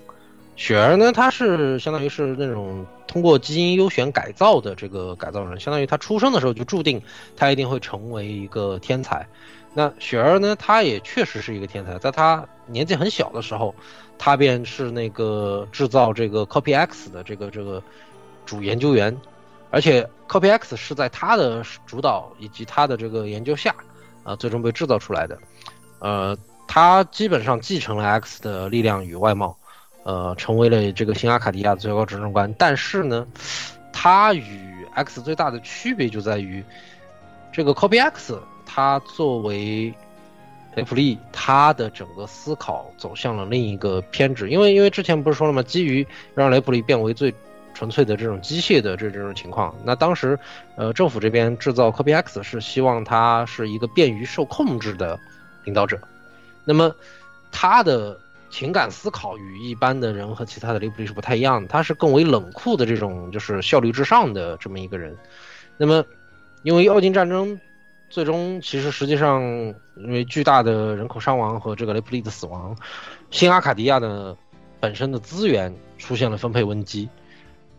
雪儿呢，她是相当于是那种通过基因优选改造的这个改造人，相当于她出生的时候就注定她一定会成为一个天才。那雪儿呢，她也确实是一个天才，在她年纪很小的时候，他便是那个制造这个 Copy X 的这个这个主研究员，而且 Copy X 是在他的主导以及他的这个研究下，啊，最终被制造出来的。呃，他基本上继承了 X 的力量与外貌。呃，成为了这个新阿卡迪亚的最高执政官，但是呢，他与 X 最大的区别就在于，这个 Copy X，他作为雷普利，他的整个思考走向了另一个偏执，因为因为之前不是说了吗？基于让雷普利变为最纯粹的这种机械的这这种情况，那当时，呃，政府这边制造 Copy X 是希望他是一个便于受控制的领导者，那么他的。情感思考与一般的人和其他的雷普利是不太一样的，他是更为冷酷的这种，就是效率至上的这么一个人。那么，因为奥金战争，最终其实实际上因为巨大的人口伤亡和这个雷普利的死亡，新阿卡迪亚的本身的资源出现了分配危机。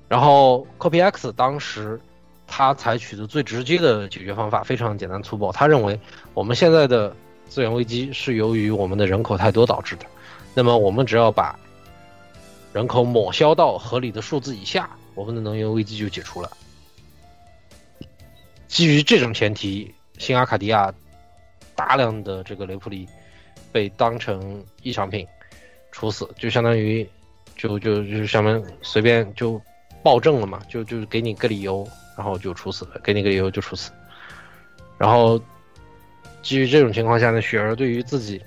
然后，Copy X 当时他采取的最直接的解决方法非常简单粗暴，他认为我们现在的资源危机是由于我们的人口太多导致的。那么我们只要把人口抹消到合理的数字以下，我们的能源危机就解除了。基于这种前提，新阿卡迪亚大量的这个雷普利被当成异常品处死，就相当于就就就相当于随便就暴政了嘛，就就给你个理由，然后就处死了，给你个理由就处死。然后基于这种情况下呢，雪儿对于自己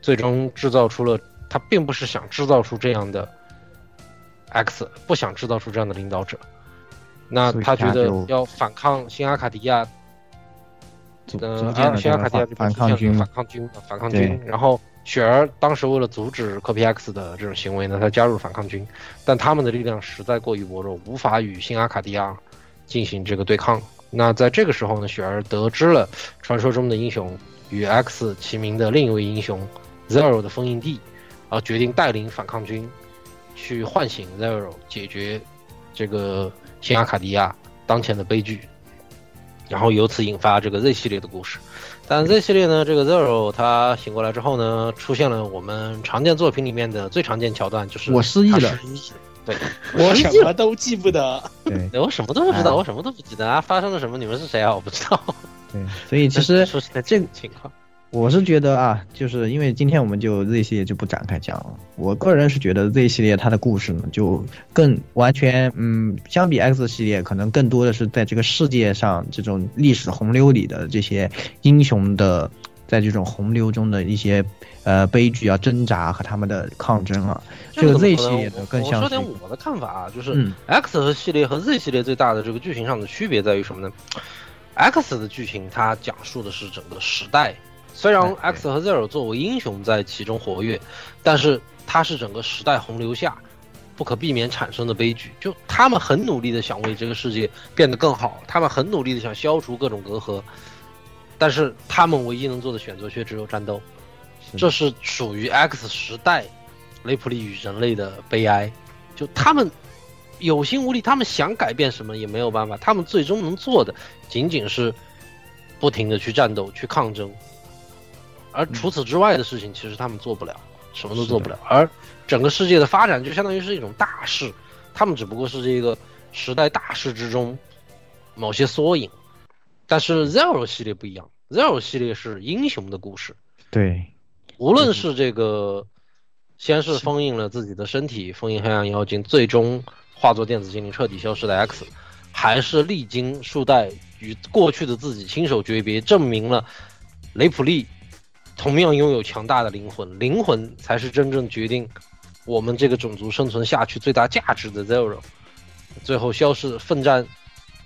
最终制造出了。他并不是想制造出这样的 X，不想制造出这样的领导者。那他觉得要反抗新阿卡迪亚，呃，新阿卡迪亚就反抗军，反抗军，反抗军。然后雪儿当时为了阻止科皮 X 的这种行为呢，他加入反抗军，但他们的力量实在过于薄弱，无法与新阿卡迪亚进行这个对抗。那在这个时候呢，雪儿得知了传说中的英雄与 X 齐名的另一位英雄 Zero 的封印地。然后决定带领反抗军去唤醒 Zero，解决这个新阿卡迪亚当前的悲剧，然后由此引发这个 Z 系列的故事。但 Z 系列呢，这个 Zero 他醒过来之后呢，出现了我们常见作品里面的最常见桥段，就是我失忆了。对，我什么都记不得。对，<laughs> 我什么都不知道，我什么都不记得啊！发生了什么？你们是谁啊？我不知道。对，所以其实出现了这个情况。我是觉得啊，就是因为今天我们就 Z 系列就不展开讲了。我个人是觉得 Z 系列它的故事呢，就更完全，嗯，相比 X 系列，可能更多的是在这个世界上这种历史洪流里的这些英雄的，在这种洪流中的一些呃悲剧啊、挣扎和他们的抗争啊。这个 Z 系列的更像。我说点我的看法啊，就是 X 和系列和 Z 系列最大的这个剧情上的区别在于什么呢？X 的剧情它讲述的是整个时代。虽然 X 和 Zero 作为英雄在其中活跃，但是它是整个时代洪流下不可避免产生的悲剧。就他们很努力的想为这个世界变得更好，他们很努力的想消除各种隔阂，但是他们唯一能做的选择却只有战斗。这是属于 X 时代雷普利与人类的悲哀。就他们有心无力，他们想改变什么也没有办法，他们最终能做的仅仅是不停的去战斗、去抗争。而除此之外的事情，其实他们做不了，什么都做不了。而整个世界的发展就相当于是一种大事，他们只不过是这个时代大势之中某些缩影。但是 Zero 系列不一样，Zero 系列是英雄的故事。对，无论是这个先是封印了自己的身体，封印黑暗妖精，最终化作电子精灵彻底消失的 X，还是历经数代与过去的自己亲手诀别，证明了雷普利。同样拥有强大的灵魂，灵魂才是真正决定我们这个种族生存下去最大价值的 Zero。最后消失，奋战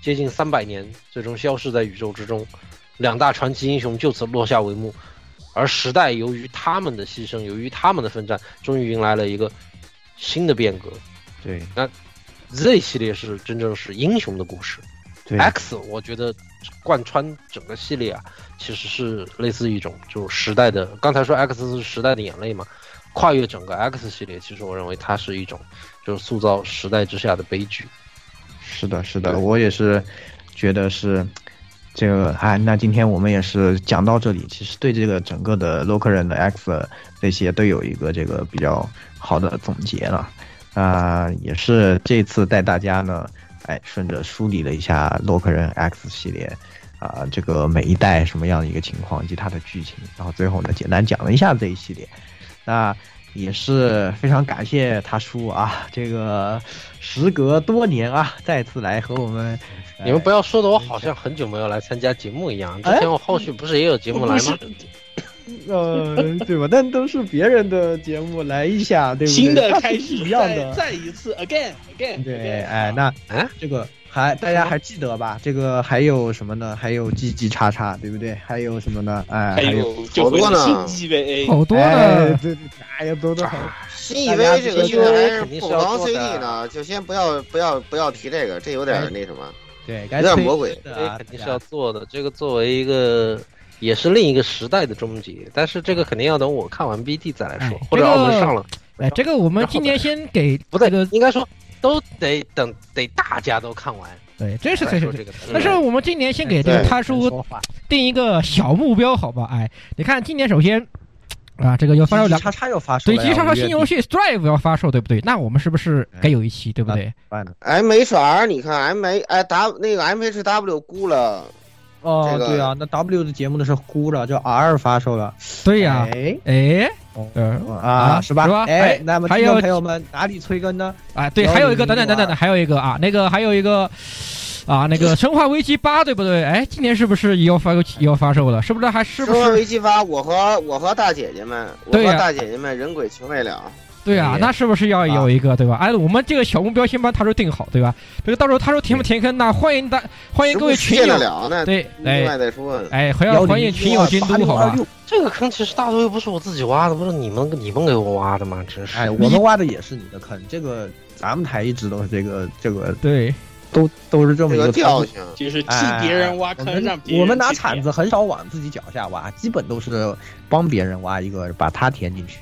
接近三百年，最终消失在宇宙之中。两大传奇英雄就此落下帷幕，而时代由于他们的牺牲，由于他们的奋战，终于迎来了一个新的变革。对，那 Z 系列是真正是英雄的故事。X，我觉得贯穿整个系列啊，其实是类似一种就时代的。刚才说 X 是时代的眼泪嘛，跨越整个 X 系列，其实我认为它是一种就是塑造时代之下的悲剧。是的，是的，我也是觉得是这个。哎，那今天我们也是讲到这里，其实对这个整个的洛克人的 X 这些都有一个这个比较好的总结了。啊、也是这次带大家呢，哎，顺着梳理了一下洛克人 X 系列。啊、这个每一代什么样的一个情况以及它的剧情，然后最后呢，简单讲了一下这一系列。那也是非常感谢他叔啊，这个时隔多年啊，再次来和我们。你们不要说的我好像很久没有来参加节目一样。之前我后续不是也有节目来吗？呃，对吧？但都是别人的节目来一下，对不对？新的开始，一样的。再再一次，again again。对，哎，那啊，这个还大家还记得吧？这个还有什么呢？还有 G G 叉叉，对不对？还有什么呢？哎，还有好多呢新 EVA，好多哎呢。对对，哎呀，多多好。新 EV 这个现在还是不防 CD 呢，就先不要不要不要提这个，这有点那什么，对，有点魔鬼。这肯定是要做的。这个作为一个。也是另一个时代的终结，但是这个肯定要等我看完 BD 再来说，哎或者澳门上了。哎，这个我们今年先给不对，这个应该说都得等，得大家都看完。对，这是再可以说说这个。但是我们今年先给这个对他叔定一个小目标，好吧？哎，你看今年首先啊，这个要发售两叉叉要发售对，了呀，机上五月底新游戏 Strive 要发售，对不对？那我们是不是该有一期，对不对？办的。M H R，你看 M A 哎 W 那个 M H W 估了，哦，这个对啊，那 W 的节目呢是呼了，就 R 发售了。对呀，哎，哎，呃啊，是吧？是吧哎哎，那么还有听众朋友们哪里催更呢？哎，对，还有一个，等等等等等，还有一个啊，那个还有一个啊，那个《生化危机八》，对不对？哎，今年是不是也要发也要发售了？是不是还是不生化危？机八，我和我和大姐姐们，我和大姐姐们人鬼情未了。对啊，那是不是要有一个对吧？哎，我们这个小目标先帮他说定好，对吧？这个到时候他说填不填坑，那欢迎大欢迎各位群友？对，另外哎再说。哎，欢迎欢迎群友监督，好吧？这个坑其实大多又不是我自己挖的，不是你们你们给我挖的吗？真是。哎，我们挖的也是你的坑，这个咱们台一直都是这个这个，对，都都是这么一个调性就是替别人挖坑，哎我们让别人我们拿铲子很少往自己脚下挖，基本都是帮别人挖一个，把它填进去。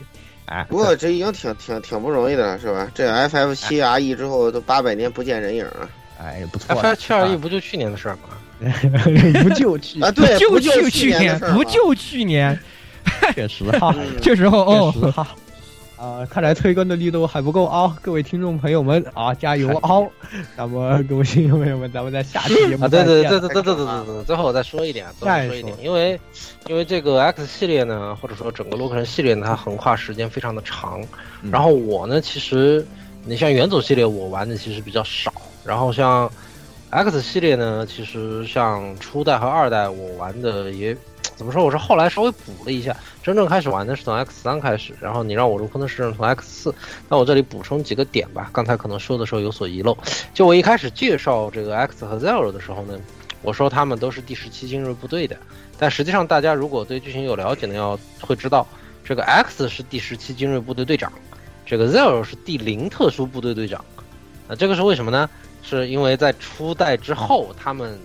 哎，不过这已经挺 <laughs> 挺挺不容易的了，是吧？这 F F 七 R E 之后都八百年不见人影了。哎，不错 FF。七二 E 不就去年的事儿吗？<laughs> 不就去啊，对，就不就就去年，的事儿不就去年，<laughs> 确实哈，嗯这时候哦确，实哈。啊，看来推更的力度还不够啊！各位听众朋友们啊，加油啊！那么各位听众朋友们，咱们在下期节目 <laughs> 啊，对对对对对对对对对，最后我再说一点，最后再说一点，因为因为这个 X 系列呢，或者说整个洛克人系列呢，它横跨时间非常的长。嗯然后我呢，其实你像元祖系列我玩的其实比较少，然后像 X 系列呢，其实像初代和二代我玩的也怎么说，我是后来稍微补了一下，真正开始玩的是从 X 三开始，然后你让我入坑的是从 X 四，那我这里补充几个点吧，刚才可能说的时候有所遗漏。就我一开始介绍这个 X 和 Zero 的时候呢，我说他们都是第十七精锐部队的，但实际上大家如果对剧情有了解呢，要会知道这个 X 是第十七精锐部队队长，这个 Zero 是第零特殊部队队长。那这个是为什么呢？是因为在初代之后，他们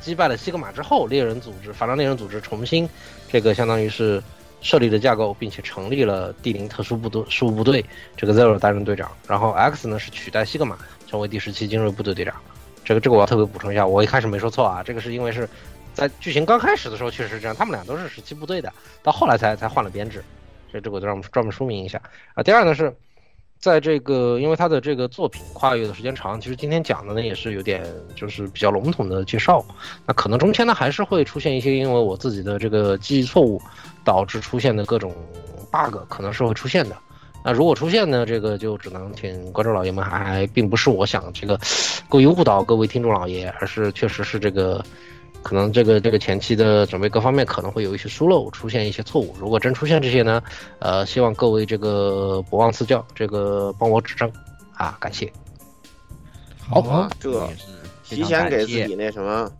击败了西格玛之后，猎人组织反抗猎人组织重新这个相当于是设立了架构，并且成立了第零特殊部队事务部队，这个 Zero 担任队长，然后 X 呢是取代西格玛成为第十七精锐部队队长。这个这个我要特别补充一下，我一开始没说错啊，这个是因为是在剧情刚开始的时候确实是这样，他们俩都是十七部队的，到后来才才换了编制，所以这个我就让我们专门说明一下啊。第二呢是。在这个，因为他的这个作品跨越的时间长，其实今天讲的呢也是有点就是比较笼统的介绍。那可能中间呢还是会出现一些因为我自己的这个记忆错误导致出现的各种 bug，可能是会出现的。那如果出现呢，这个就只能请观众老爷们还并不是我想这个故意误导各位听众老爷，而是确实是这个可能这个这个前期的准备各方面可能会有一些疏漏，出现一些错误。如果真出现这些呢，呃，希望各位这个不忘赐教，这个帮我指正啊，感谢。好啊，这提前给自己那什么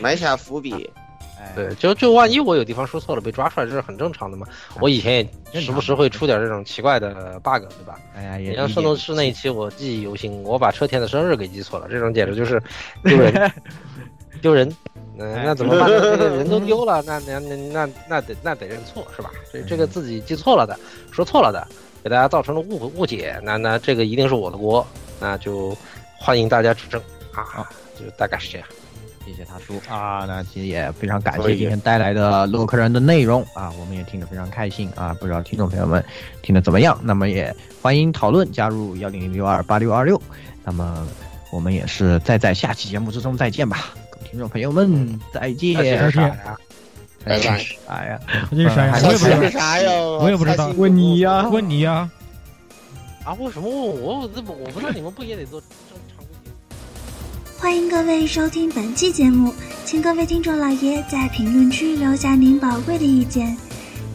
埋下伏笔。<laughs> 对，就就万一我有地方说错了被抓出来，这是很正常的嘛。我以前也时不时会出点这种奇怪的 bug，对吧？哎呀，也像圣斗士那一期，我记忆犹新，我把车田的生日给记错了，这种简直就是 <laughs> 丢人，丢人。那哎那怎么办呢？这个 <laughs> 人都丢了，那那那那那得那得认错是吧？这这个自己记错了的，说错了的，给大家造成了误误解，那那这个一定是我的锅，那就欢迎大家指正啊，就大概是这样。谢谢大叔啊，那其实也非常感谢今天带来的洛克人的内容啊，我们也听得非常开心啊，不知道听众朋友们听得怎么样？那么也欢迎讨论，加入幺零零六二八六二六。那么我们也是再在下期节目之中再见吧，听众朋友们再见，再见拜拜。哎呀，这是啥呀？还我也不知道啥呀？我也不知道。问你呀，问你呀。啊？为什么问我？我这不我不知道你们不也得做正常规节目？欢迎各位收听本期节目，请各位听众老爷在评论区留下您宝贵的意见。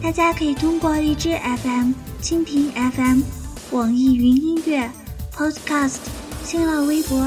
大家可以通过荔枝 FM、蜻蜓 FM、网易云音乐、Podcast、新浪微博、